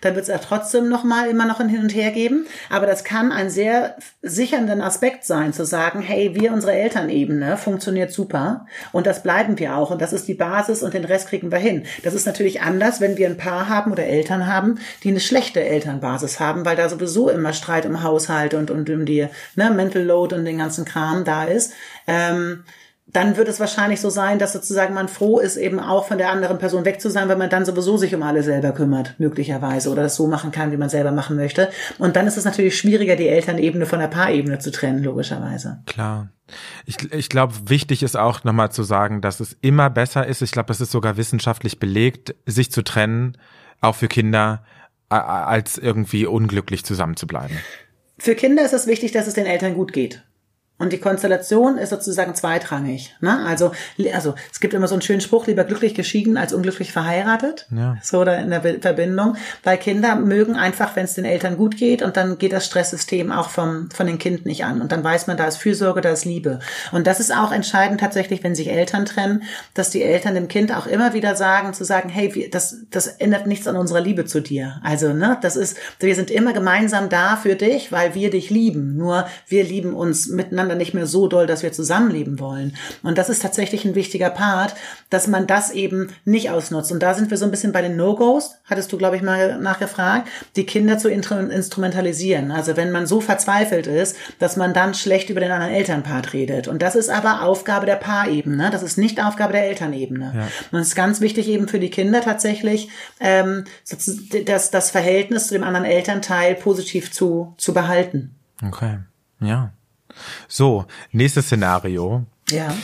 Dann wird es ja trotzdem noch mal immer noch ein Hin und Her geben. Aber das kann ein sehr sichernden Aspekt sein, zu sagen, hey, wir, unsere Elternebene, funktioniert super. Und das bleiben wir auch. Und das ist die Basis und den Rest kriegen wir hin. Das ist natürlich anders, wenn wir ein Paar haben oder Eltern haben, die eine schlechte Elternbasis haben, weil da sowieso immer Streit im Haushalt und, und um die ne, Mental Load und den ganzen Kram da ist. Ähm, dann wird es wahrscheinlich so sein, dass sozusagen man froh ist, eben auch von der anderen Person weg zu sein, weil man dann sowieso sich um alle selber kümmert, möglicherweise, oder das so machen kann, wie man selber machen möchte. Und dann ist es natürlich schwieriger, die Elternebene von der Paarebene zu trennen, logischerweise. Klar. Ich, ich glaube, wichtig ist auch nochmal zu sagen, dass es immer besser ist, ich glaube, das ist sogar wissenschaftlich belegt, sich zu trennen, auch für Kinder, als irgendwie unglücklich zusammenzubleiben. Für Kinder ist es wichtig, dass es den Eltern gut geht. Und die Konstellation ist sozusagen zweitrangig. Ne? Also, also es gibt immer so einen schönen Spruch, lieber glücklich geschieden als unglücklich verheiratet. Ja. So oder in der Verbindung. Weil Kinder mögen einfach, wenn es den Eltern gut geht und dann geht das Stresssystem auch vom, von den Kind nicht an. Und dann weiß man, da ist Fürsorge, da ist Liebe. Und das ist auch entscheidend tatsächlich, wenn sich Eltern trennen, dass die Eltern dem Kind auch immer wieder sagen, zu sagen, hey, das, das ändert nichts an unserer Liebe zu dir. Also, ne, das ist, wir sind immer gemeinsam da für dich, weil wir dich lieben. Nur wir lieben uns miteinander einander nicht mehr so doll, dass wir zusammenleben wollen. Und das ist tatsächlich ein wichtiger Part, dass man das eben nicht ausnutzt. Und da sind wir so ein bisschen bei den No-Gos, hattest du, glaube ich, mal nachgefragt, die Kinder zu instrumentalisieren. Also wenn man so verzweifelt ist, dass man dann schlecht über den anderen Elternpart redet. Und das ist aber Aufgabe der Paarebene. Das ist nicht Aufgabe der Elternebene. Ja. Und es ist ganz wichtig eben für die Kinder tatsächlich, ähm, das, das Verhältnis zu dem anderen Elternteil positiv zu, zu behalten. Okay, ja. So, nächstes Szenario. Ja.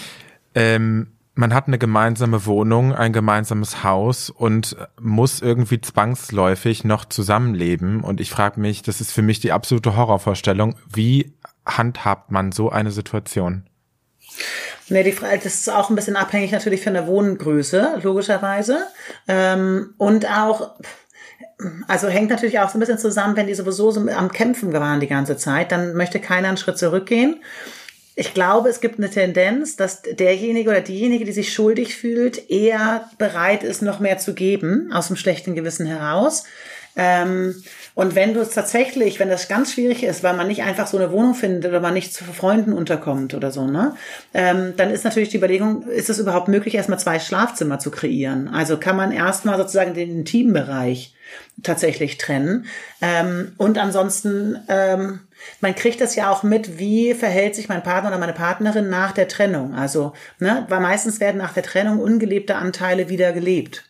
Ähm, man hat eine gemeinsame Wohnung, ein gemeinsames Haus und muss irgendwie zwangsläufig noch zusammenleben. Und ich frage mich, das ist für mich die absolute Horrorvorstellung. Wie handhabt man so eine Situation? Ne, die Frage, das ist auch ein bisschen abhängig natürlich von der Wohngröße, logischerweise. Ähm, und auch, also hängt natürlich auch so ein bisschen zusammen, wenn die sowieso so am Kämpfen waren die ganze Zeit, dann möchte keiner einen Schritt zurückgehen. Ich glaube, es gibt eine Tendenz, dass derjenige oder diejenige, die sich schuldig fühlt, eher bereit ist, noch mehr zu geben, aus dem schlechten Gewissen heraus. Ähm, und wenn du es tatsächlich, wenn das ganz schwierig ist, weil man nicht einfach so eine Wohnung findet oder man nicht zu Freunden unterkommt oder so, ne, ähm, dann ist natürlich die Überlegung, ist es überhaupt möglich, erstmal zwei Schlafzimmer zu kreieren? Also kann man erstmal sozusagen den Intimbereich tatsächlich trennen. Ähm, und ansonsten, ähm, man kriegt das ja auch mit, wie verhält sich mein Partner oder meine Partnerin nach der Trennung. Also, ne, weil meistens werden nach der Trennung ungelebte Anteile wieder gelebt.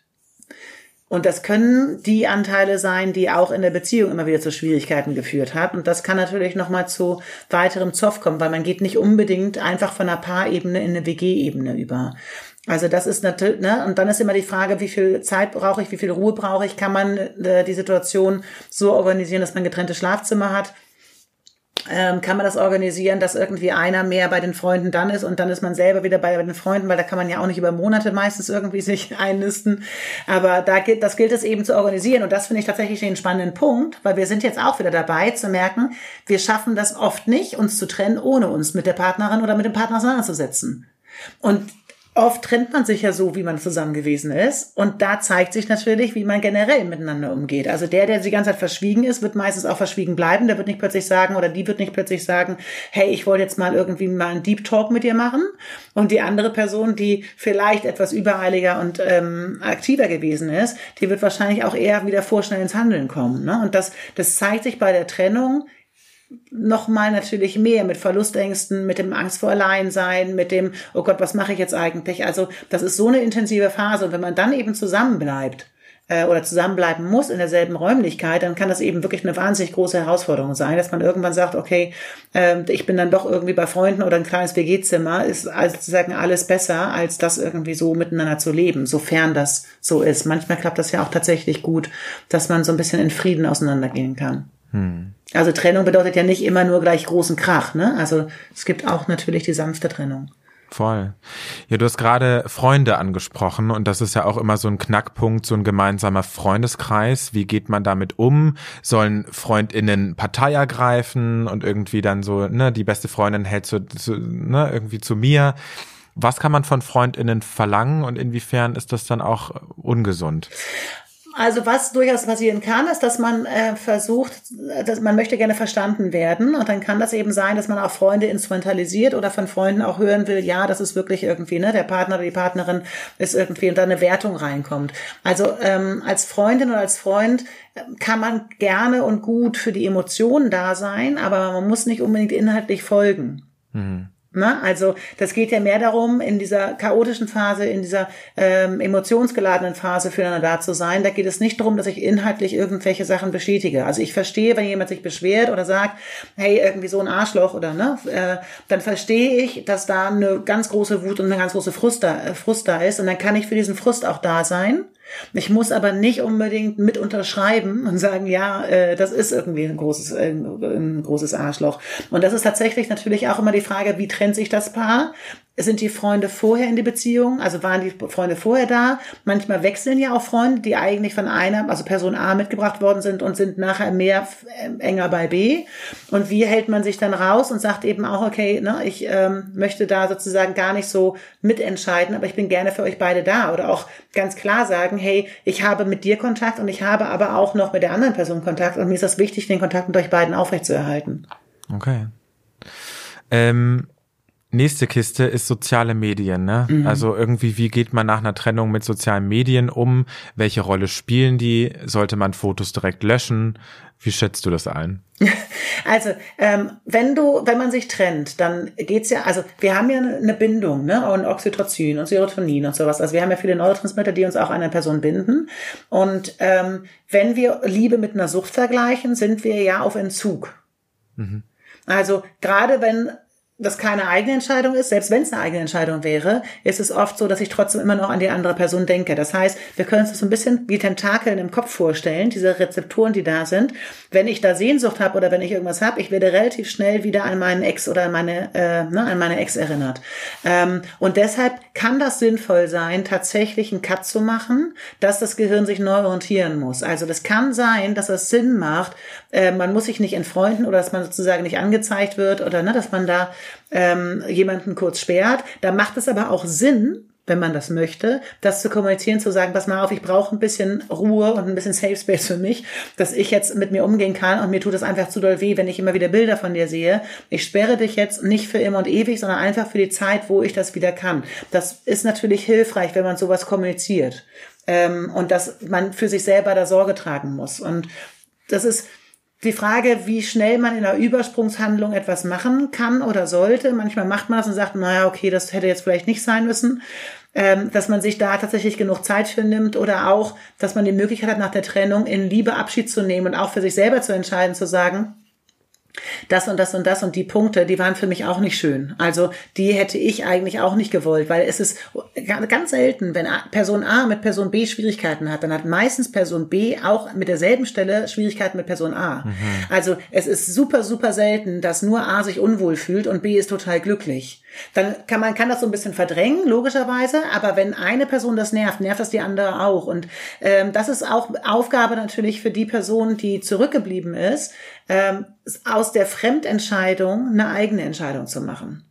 Und das können die Anteile sein, die auch in der Beziehung immer wieder zu Schwierigkeiten geführt hat. Und das kann natürlich nochmal zu weiterem Zoff kommen, weil man geht nicht unbedingt einfach von einer Paarebene in eine WG-Ebene über. Also das ist natürlich, ne, und dann ist immer die Frage, wie viel Zeit brauche ich, wie viel Ruhe brauche ich, kann man äh, die Situation so organisieren, dass man getrennte Schlafzimmer hat ähm, kann man das organisieren, dass irgendwie einer mehr bei den Freunden dann ist und dann ist man selber wieder bei, den Freunden, weil da kann man ja auch nicht über Monate meistens irgendwie sich einnisten. Aber da gilt, das gilt es eben zu organisieren und das finde ich tatsächlich den spannenden Punkt, weil wir sind jetzt auch wieder dabei zu merken, wir schaffen das oft nicht, uns zu trennen, ohne uns mit der Partnerin oder mit dem Partner auseinanderzusetzen. Und oft trennt man sich ja so, wie man zusammen gewesen ist. Und da zeigt sich natürlich, wie man generell miteinander umgeht. Also der, der die ganze Zeit verschwiegen ist, wird meistens auch verschwiegen bleiben. Der wird nicht plötzlich sagen oder die wird nicht plötzlich sagen, hey, ich wollte jetzt mal irgendwie mal einen Deep Talk mit dir machen. Und die andere Person, die vielleicht etwas übereiliger und ähm, aktiver gewesen ist, die wird wahrscheinlich auch eher wieder vorschnell ins Handeln kommen. Ne? Und das, das zeigt sich bei der Trennung nochmal natürlich mehr mit Verlustängsten, mit dem Angst vor Alleinsein, mit dem, oh Gott, was mache ich jetzt eigentlich? Also das ist so eine intensive Phase und wenn man dann eben zusammenbleibt äh, oder zusammenbleiben muss in derselben Räumlichkeit, dann kann das eben wirklich eine wahnsinnig große Herausforderung sein, dass man irgendwann sagt, okay, äh, ich bin dann doch irgendwie bei Freunden oder ein kleines WG-Zimmer, ist also sozusagen alles besser, als das irgendwie so miteinander zu leben, sofern das so ist. Manchmal klappt das ja auch tatsächlich gut, dass man so ein bisschen in Frieden auseinandergehen kann. Hm. Also Trennung bedeutet ja nicht immer nur gleich großen Krach, ne? Also es gibt auch natürlich die sanfte Trennung. Voll. Ja, du hast gerade Freunde angesprochen und das ist ja auch immer so ein Knackpunkt, so ein gemeinsamer Freundeskreis. Wie geht man damit um? Sollen FreundInnen Partei ergreifen und irgendwie dann so, ne, die beste Freundin hält zu, zu ne, irgendwie zu mir? Was kann man von FreundInnen verlangen und inwiefern ist das dann auch ungesund? Also was durchaus passieren kann, ist, dass man äh, versucht, dass man möchte gerne verstanden werden und dann kann das eben sein, dass man auch Freunde instrumentalisiert oder von Freunden auch hören will, ja, das ist wirklich irgendwie, ne, der Partner oder die Partnerin ist irgendwie und da eine Wertung reinkommt. Also ähm, als Freundin oder als Freund äh, kann man gerne und gut für die Emotionen da sein, aber man muss nicht unbedingt inhaltlich folgen. Mhm. Ne? Also das geht ja mehr darum, in dieser chaotischen Phase, in dieser ähm, emotionsgeladenen Phase füreinander da zu sein. Da geht es nicht darum, dass ich inhaltlich irgendwelche Sachen bestätige. Also ich verstehe, wenn jemand sich beschwert oder sagt, hey, irgendwie so ein Arschloch oder ne, äh, dann verstehe ich, dass da eine ganz große Wut und eine ganz große Frust da, äh, Frust da ist. Und dann kann ich für diesen Frust auch da sein ich muss aber nicht unbedingt mit unterschreiben und sagen, ja, äh, das ist irgendwie ein großes, äh, ein großes Arschloch. Und das ist tatsächlich natürlich auch immer die Frage, wie trennt sich das Paar? Sind die Freunde vorher in die Beziehung? Also waren die Freunde vorher da? Manchmal wechseln ja auch Freunde, die eigentlich von einer, also Person A mitgebracht worden sind und sind nachher mehr äh, enger bei B. Und wie hält man sich dann raus und sagt eben auch, okay, ne, ich ähm, möchte da sozusagen gar nicht so mitentscheiden, aber ich bin gerne für euch beide da. Oder auch ganz klar sagen, hey, ich habe mit dir Kontakt und ich habe aber auch noch mit der anderen Person Kontakt und mir ist das wichtig, den Kontakt mit euch beiden aufrechtzuerhalten. Okay. Ähm, Nächste Kiste ist soziale Medien, ne? Mhm. Also irgendwie, wie geht man nach einer Trennung mit sozialen Medien um? Welche Rolle spielen die? Sollte man Fotos direkt löschen? Wie schätzt du das ein? Also, ähm, wenn du, wenn man sich trennt, dann geht's ja, also wir haben ja eine Bindung, ne? Und Oxytocin und Serotonin und sowas. Also wir haben ja viele Neurotransmitter, die uns auch an eine Person binden. Und ähm, wenn wir Liebe mit einer Sucht vergleichen, sind wir ja auf Entzug. Mhm. Also gerade wenn das keine eigene Entscheidung ist, selbst wenn es eine eigene Entscheidung wäre, ist es oft so, dass ich trotzdem immer noch an die andere Person denke. Das heißt, wir können uns das so ein bisschen wie Tentakeln im Kopf vorstellen, diese Rezeptoren, die da sind. Wenn ich da Sehnsucht habe oder wenn ich irgendwas habe, ich werde relativ schnell wieder an meinen Ex oder an meine, äh, ne, an meine Ex erinnert. Ähm, und deshalb kann das sinnvoll sein, tatsächlich einen Cut zu machen, dass das Gehirn sich neu orientieren muss. Also das kann sein, dass es Sinn macht, äh, man muss sich nicht entfreunden oder dass man sozusagen nicht angezeigt wird oder ne, dass man da ähm, jemanden kurz sperrt. Da macht es aber auch Sinn, wenn man das möchte, das zu kommunizieren, zu sagen, pass mal auf, ich brauche ein bisschen Ruhe und ein bisschen Safe Space für mich, dass ich jetzt mit mir umgehen kann und mir tut es einfach zu doll weh, wenn ich immer wieder Bilder von dir sehe. Ich sperre dich jetzt nicht für immer und ewig, sondern einfach für die Zeit, wo ich das wieder kann. Das ist natürlich hilfreich, wenn man sowas kommuniziert. Ähm, und dass man für sich selber da Sorge tragen muss. Und das ist, die Frage, wie schnell man in einer Übersprungshandlung etwas machen kann oder sollte. Manchmal macht man das und sagt, naja, okay, das hätte jetzt vielleicht nicht sein müssen. Ähm, dass man sich da tatsächlich genug Zeit für nimmt oder auch, dass man die Möglichkeit hat, nach der Trennung in Liebe Abschied zu nehmen und auch für sich selber zu entscheiden, zu sagen, das und das und das und die Punkte, die waren für mich auch nicht schön. Also die hätte ich eigentlich auch nicht gewollt, weil es ist ganz selten, wenn Person A mit Person B Schwierigkeiten hat, dann hat meistens Person B auch mit derselben Stelle Schwierigkeiten mit Person A. Mhm. Also es ist super, super selten, dass nur A sich unwohl fühlt und B ist total glücklich. Dann kann man kann das so ein bisschen verdrängen, logischerweise, aber wenn eine Person das nervt, nervt das die andere auch. Und ähm, das ist auch Aufgabe natürlich für die Person, die zurückgeblieben ist, ähm, aus der Fremdentscheidung eine eigene Entscheidung zu machen.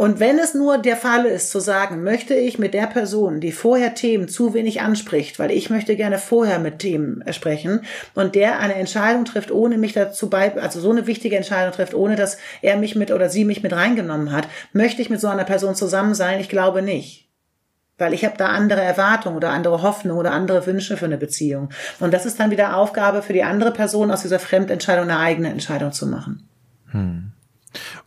Und wenn es nur der Fall ist, zu sagen, möchte ich mit der Person, die vorher Themen zu wenig anspricht, weil ich möchte gerne vorher mit Themen sprechen und der eine Entscheidung trifft, ohne mich dazu bei, also so eine wichtige Entscheidung trifft, ohne dass er mich mit oder sie mich mit reingenommen hat, möchte ich mit so einer Person zusammen sein? Ich glaube nicht. Weil ich habe da andere Erwartungen oder andere Hoffnungen oder andere Wünsche für eine Beziehung. Und das ist dann wieder Aufgabe für die andere Person, aus dieser Fremdentscheidung eine eigene Entscheidung zu machen. Hm.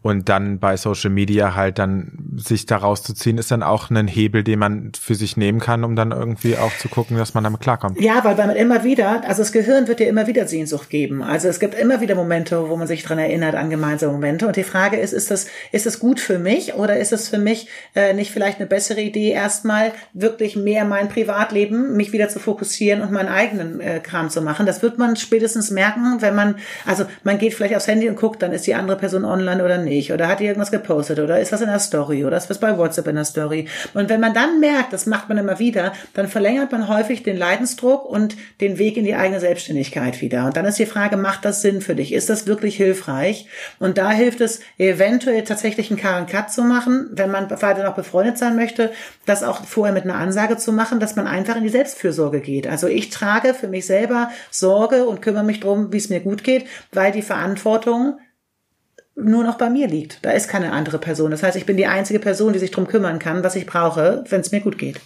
Und dann bei Social Media halt dann sich da rauszuziehen, ist dann auch ein Hebel, den man für sich nehmen kann, um dann irgendwie auch zu gucken, dass man damit klarkommt. Ja, weil man immer wieder, also das Gehirn wird dir immer wieder Sehnsucht geben. Also es gibt immer wieder Momente, wo man sich dran erinnert an gemeinsame Momente. Und die Frage ist, ist das, ist das gut für mich oder ist es für mich äh, nicht vielleicht eine bessere Idee, erstmal wirklich mehr mein Privatleben, mich wieder zu fokussieren und meinen eigenen äh, Kram zu machen? Das wird man spätestens merken, wenn man, also man geht vielleicht aufs Handy und guckt, dann ist die andere Person online oder nicht oder hat irgendwas gepostet oder ist was in der Story oder ist was bei WhatsApp in der Story. Und wenn man dann merkt, das macht man immer wieder, dann verlängert man häufig den Leidensdruck und den Weg in die eigene Selbstständigkeit wieder. Und dann ist die Frage, macht das Sinn für dich? Ist das wirklich hilfreich? Und da hilft es eventuell tatsächlich einen Karen Cut zu machen, wenn man weiter noch befreundet sein möchte, das auch vorher mit einer Ansage zu machen, dass man einfach in die Selbstfürsorge geht. Also ich trage für mich selber Sorge und kümmere mich drum, wie es mir gut geht, weil die Verantwortung nur noch bei mir liegt. Da ist keine andere Person. Das heißt, ich bin die einzige Person, die sich drum kümmern kann, was ich brauche, wenn es mir gut geht.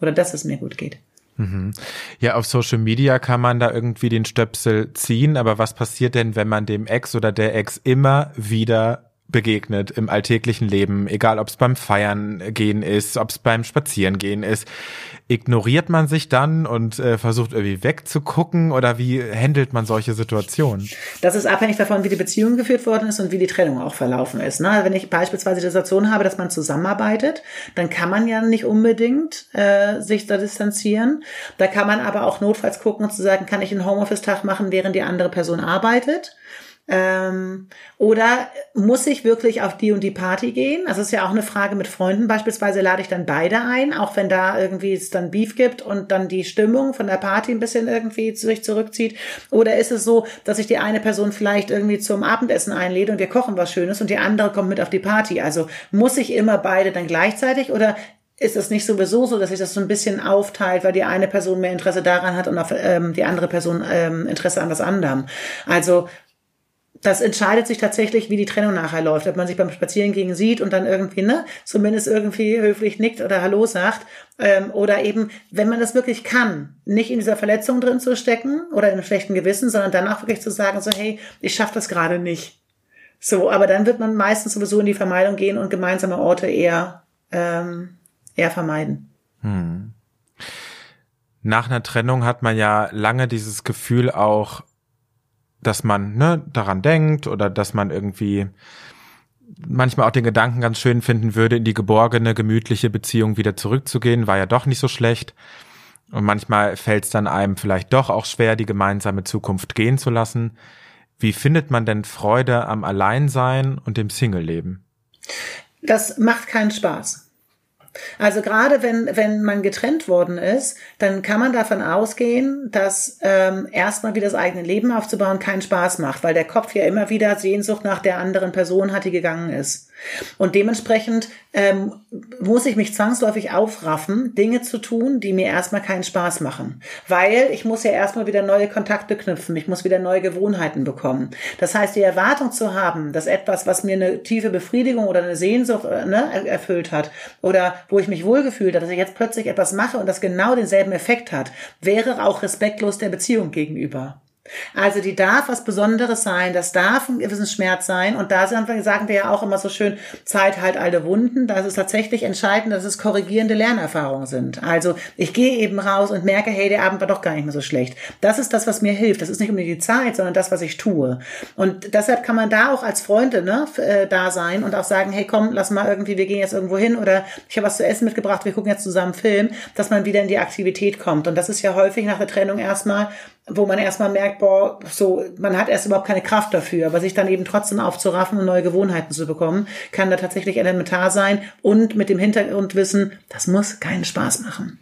Oder dass es mir gut geht. Mhm. Ja, auf Social Media kann man da irgendwie den Stöpsel ziehen, aber was passiert denn, wenn man dem Ex oder der Ex immer wieder begegnet im alltäglichen Leben, egal ob es beim Feiern gehen ist, ob es beim Spazierengehen ist. Ignoriert man sich dann und äh, versucht irgendwie wegzugucken oder wie handelt man solche Situationen? Das ist abhängig davon, wie die Beziehung geführt worden ist und wie die Trennung auch verlaufen ist. Ne? Wenn ich beispielsweise die Situation habe, dass man zusammenarbeitet, dann kann man ja nicht unbedingt äh, sich da distanzieren. Da kann man aber auch notfalls gucken und zu sagen, kann ich einen Homeoffice-Tag machen, während die andere Person arbeitet? Ähm, oder muss ich wirklich auf die und die Party gehen? Also ist ja auch eine Frage mit Freunden. Beispielsweise lade ich dann beide ein, auch wenn da irgendwie es dann Beef gibt und dann die Stimmung von der Party ein bisschen irgendwie sich zurückzieht. Oder ist es so, dass ich die eine Person vielleicht irgendwie zum Abendessen einlade und wir kochen was Schönes und die andere kommt mit auf die Party? Also muss ich immer beide dann gleichzeitig oder ist es nicht sowieso so, dass sich das so ein bisschen aufteilt, weil die eine Person mehr Interesse daran hat und auf, ähm, die andere Person ähm, Interesse an was anderem. Also das entscheidet sich tatsächlich, wie die Trennung nachher läuft. Ob man sich beim Spazierengehen sieht und dann irgendwie, ne, zumindest irgendwie höflich nickt oder Hallo sagt. Ähm, oder eben, wenn man das wirklich kann, nicht in dieser Verletzung drin zu stecken oder in einem schlechten Gewissen, sondern dann auch wirklich zu sagen, so, hey, ich schaffe das gerade nicht. So, aber dann wird man meistens sowieso in die Vermeidung gehen und gemeinsame Orte eher, ähm, eher vermeiden. Hm. Nach einer Trennung hat man ja lange dieses Gefühl auch, dass man ne, daran denkt oder dass man irgendwie manchmal auch den Gedanken ganz schön finden würde, in die geborgene, gemütliche Beziehung wieder zurückzugehen, war ja doch nicht so schlecht. Und manchmal fällt es dann einem vielleicht doch auch schwer, die gemeinsame Zukunft gehen zu lassen. Wie findet man denn Freude am Alleinsein und dem Single-Leben? Das macht keinen Spaß. Also gerade wenn, wenn man getrennt worden ist, dann kann man davon ausgehen, dass ähm, erstmal wieder das eigene Leben aufzubauen keinen Spaß macht, weil der Kopf ja immer wieder Sehnsucht nach der anderen Person hat, die gegangen ist. Und dementsprechend ähm, muss ich mich zwangsläufig aufraffen, Dinge zu tun, die mir erstmal keinen Spaß machen. Weil ich muss ja erstmal wieder neue Kontakte knüpfen, ich muss wieder neue Gewohnheiten bekommen. Das heißt, die Erwartung zu haben, dass etwas, was mir eine tiefe Befriedigung oder eine Sehnsucht äh, ne, erfüllt hat oder wo ich mich wohlgefühlt habe, dass ich jetzt plötzlich etwas mache und das genau denselben Effekt hat, wäre auch respektlos der Beziehung gegenüber. Also die darf was Besonderes sein, das darf ein gewissen Schmerz sein und da sagen wir ja auch immer so schön, Zeit halt alte Wunden, da ist tatsächlich entscheidend, dass es korrigierende Lernerfahrungen sind. Also ich gehe eben raus und merke, hey, der Abend war doch gar nicht mehr so schlecht. Das ist das, was mir hilft. Das ist nicht unbedingt die Zeit, sondern das, was ich tue. Und deshalb kann man da auch als Freunde ne, äh, da sein und auch sagen, hey, komm, lass mal irgendwie, wir gehen jetzt irgendwo hin oder ich habe was zu essen mitgebracht, wir gucken jetzt zusammen Film, dass man wieder in die Aktivität kommt. Und das ist ja häufig nach der Trennung erstmal wo man erstmal merkt, boah, so, man hat erst überhaupt keine Kraft dafür, aber sich dann eben trotzdem aufzuraffen und neue Gewohnheiten zu bekommen, kann da tatsächlich elementar sein und mit dem Hintergrund wissen, das muss keinen Spaß machen.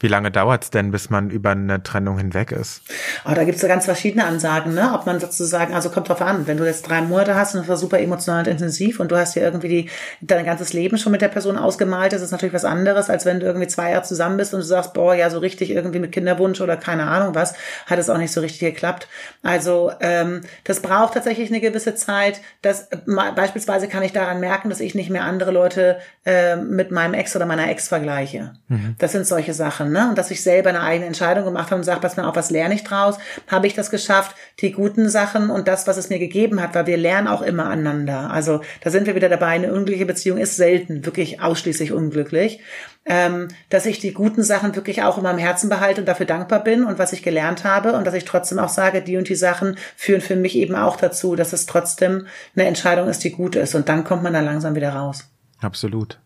Wie lange dauert's denn, bis man über eine Trennung hinweg ist? Oh, da gibt's so ganz verschiedene Ansagen, ne? Ob man sozusagen, also kommt drauf an, wenn du jetzt drei Monate hast und das war super emotional und intensiv und du hast ja irgendwie die, dein ganzes Leben schon mit der Person ausgemalt, das ist natürlich was anderes, als wenn du irgendwie zwei Jahre zusammen bist und du sagst, boah, ja, so richtig irgendwie mit Kinderwunsch oder keine Ahnung was, hat es auch nicht so richtig geklappt. Also ähm, das braucht tatsächlich eine gewisse Zeit. Das beispielsweise kann ich daran merken, dass ich nicht mehr andere Leute äh, mit meinem Ex oder meiner Ex vergleiche. Mhm. Das sind solche Sachen ne? Und dass ich selber eine eigene Entscheidung gemacht habe und sage, pass mal auf, was lerne ich draus? Habe ich das geschafft? Die guten Sachen und das, was es mir gegeben hat, weil wir lernen auch immer aneinander. Also da sind wir wieder dabei, eine unglückliche Beziehung ist selten, wirklich ausschließlich unglücklich. Ähm, dass ich die guten Sachen wirklich auch in meinem Herzen behalte und dafür dankbar bin und was ich gelernt habe und dass ich trotzdem auch sage, die und die Sachen führen für mich eben auch dazu, dass es trotzdem eine Entscheidung ist, die gut ist und dann kommt man da langsam wieder raus. Absolut.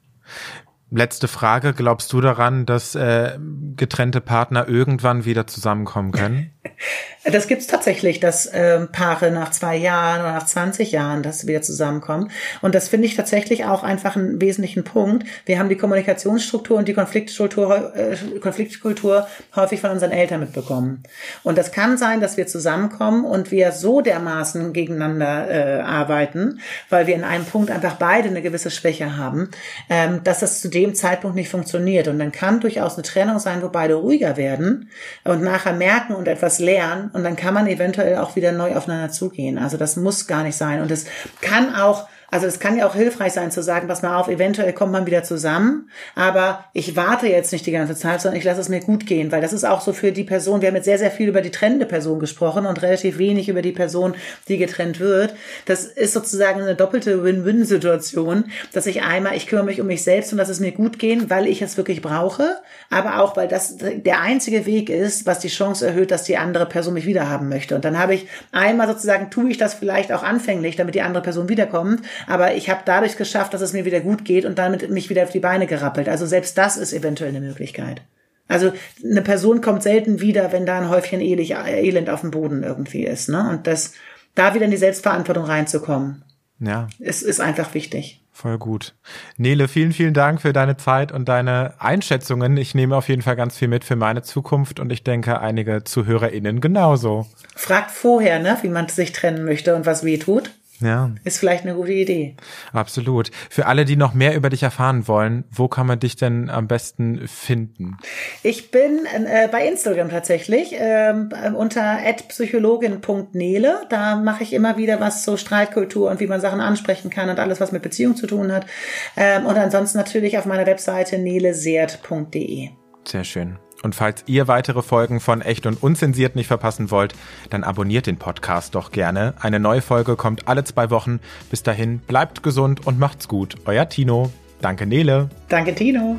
Letzte Frage. Glaubst du daran, dass äh, getrennte Partner irgendwann wieder zusammenkommen können? Das gibt's tatsächlich, dass äh, Paare nach zwei Jahren oder nach 20 Jahren das wieder zusammenkommen. Und das finde ich tatsächlich auch einfach einen wesentlichen Punkt. Wir haben die Kommunikationsstruktur und die Konfliktkultur, äh, Konfliktkultur häufig von unseren Eltern mitbekommen. Und das kann sein, dass wir zusammenkommen und wir so dermaßen gegeneinander äh, arbeiten, weil wir in einem Punkt einfach beide eine gewisse Schwäche haben, ähm, dass das zu dem Zeitpunkt nicht funktioniert. Und dann kann durchaus eine Trennung sein, wo beide ruhiger werden und nachher merken und etwas lernen und dann kann man eventuell auch wieder neu aufeinander zugehen. Also das muss gar nicht sein. Und es kann auch also es kann ja auch hilfreich sein zu sagen, pass mal auf, eventuell kommt man wieder zusammen, aber ich warte jetzt nicht die ganze Zeit, sondern ich lasse es mir gut gehen, weil das ist auch so für die Person, wir haben jetzt sehr, sehr viel über die trennende Person gesprochen und relativ wenig über die Person, die getrennt wird. Das ist sozusagen eine doppelte Win-Win-Situation, dass ich einmal, ich kümmere mich um mich selbst und lasse es mir gut gehen, weil ich es wirklich brauche, aber auch, weil das der einzige Weg ist, was die Chance erhöht, dass die andere Person mich wiederhaben möchte. Und dann habe ich einmal sozusagen, tue ich das vielleicht auch anfänglich, damit die andere Person wiederkommt, aber ich habe dadurch geschafft, dass es mir wieder gut geht und damit mich wieder auf die Beine gerappelt. Also selbst das ist eventuell eine Möglichkeit. Also eine Person kommt selten wieder, wenn da ein Häufchen Elend auf dem Boden irgendwie ist. Ne? Und das, da wieder in die Selbstverantwortung reinzukommen, ja. ist, ist einfach wichtig. Voll gut. Nele, vielen, vielen Dank für deine Zeit und deine Einschätzungen. Ich nehme auf jeden Fall ganz viel mit für meine Zukunft und ich denke, einige ZuhörerInnen genauso. Fragt vorher, ne, wie man sich trennen möchte und was weh tut. Ja. Ist vielleicht eine gute Idee. Absolut. Für alle, die noch mehr über dich erfahren wollen, wo kann man dich denn am besten finden? Ich bin äh, bei Instagram tatsächlich ähm, unter psychologin.nele. Da mache ich immer wieder was zur Streitkultur und wie man Sachen ansprechen kann und alles, was mit Beziehung zu tun hat. Ähm, und ansonsten natürlich auf meiner Webseite neleseert.de. Sehr schön. Und falls ihr weitere Folgen von Echt und Unzensiert nicht verpassen wollt, dann abonniert den Podcast doch gerne. Eine neue Folge kommt alle zwei Wochen. Bis dahin, bleibt gesund und macht's gut. Euer Tino. Danke, Nele. Danke, Tino.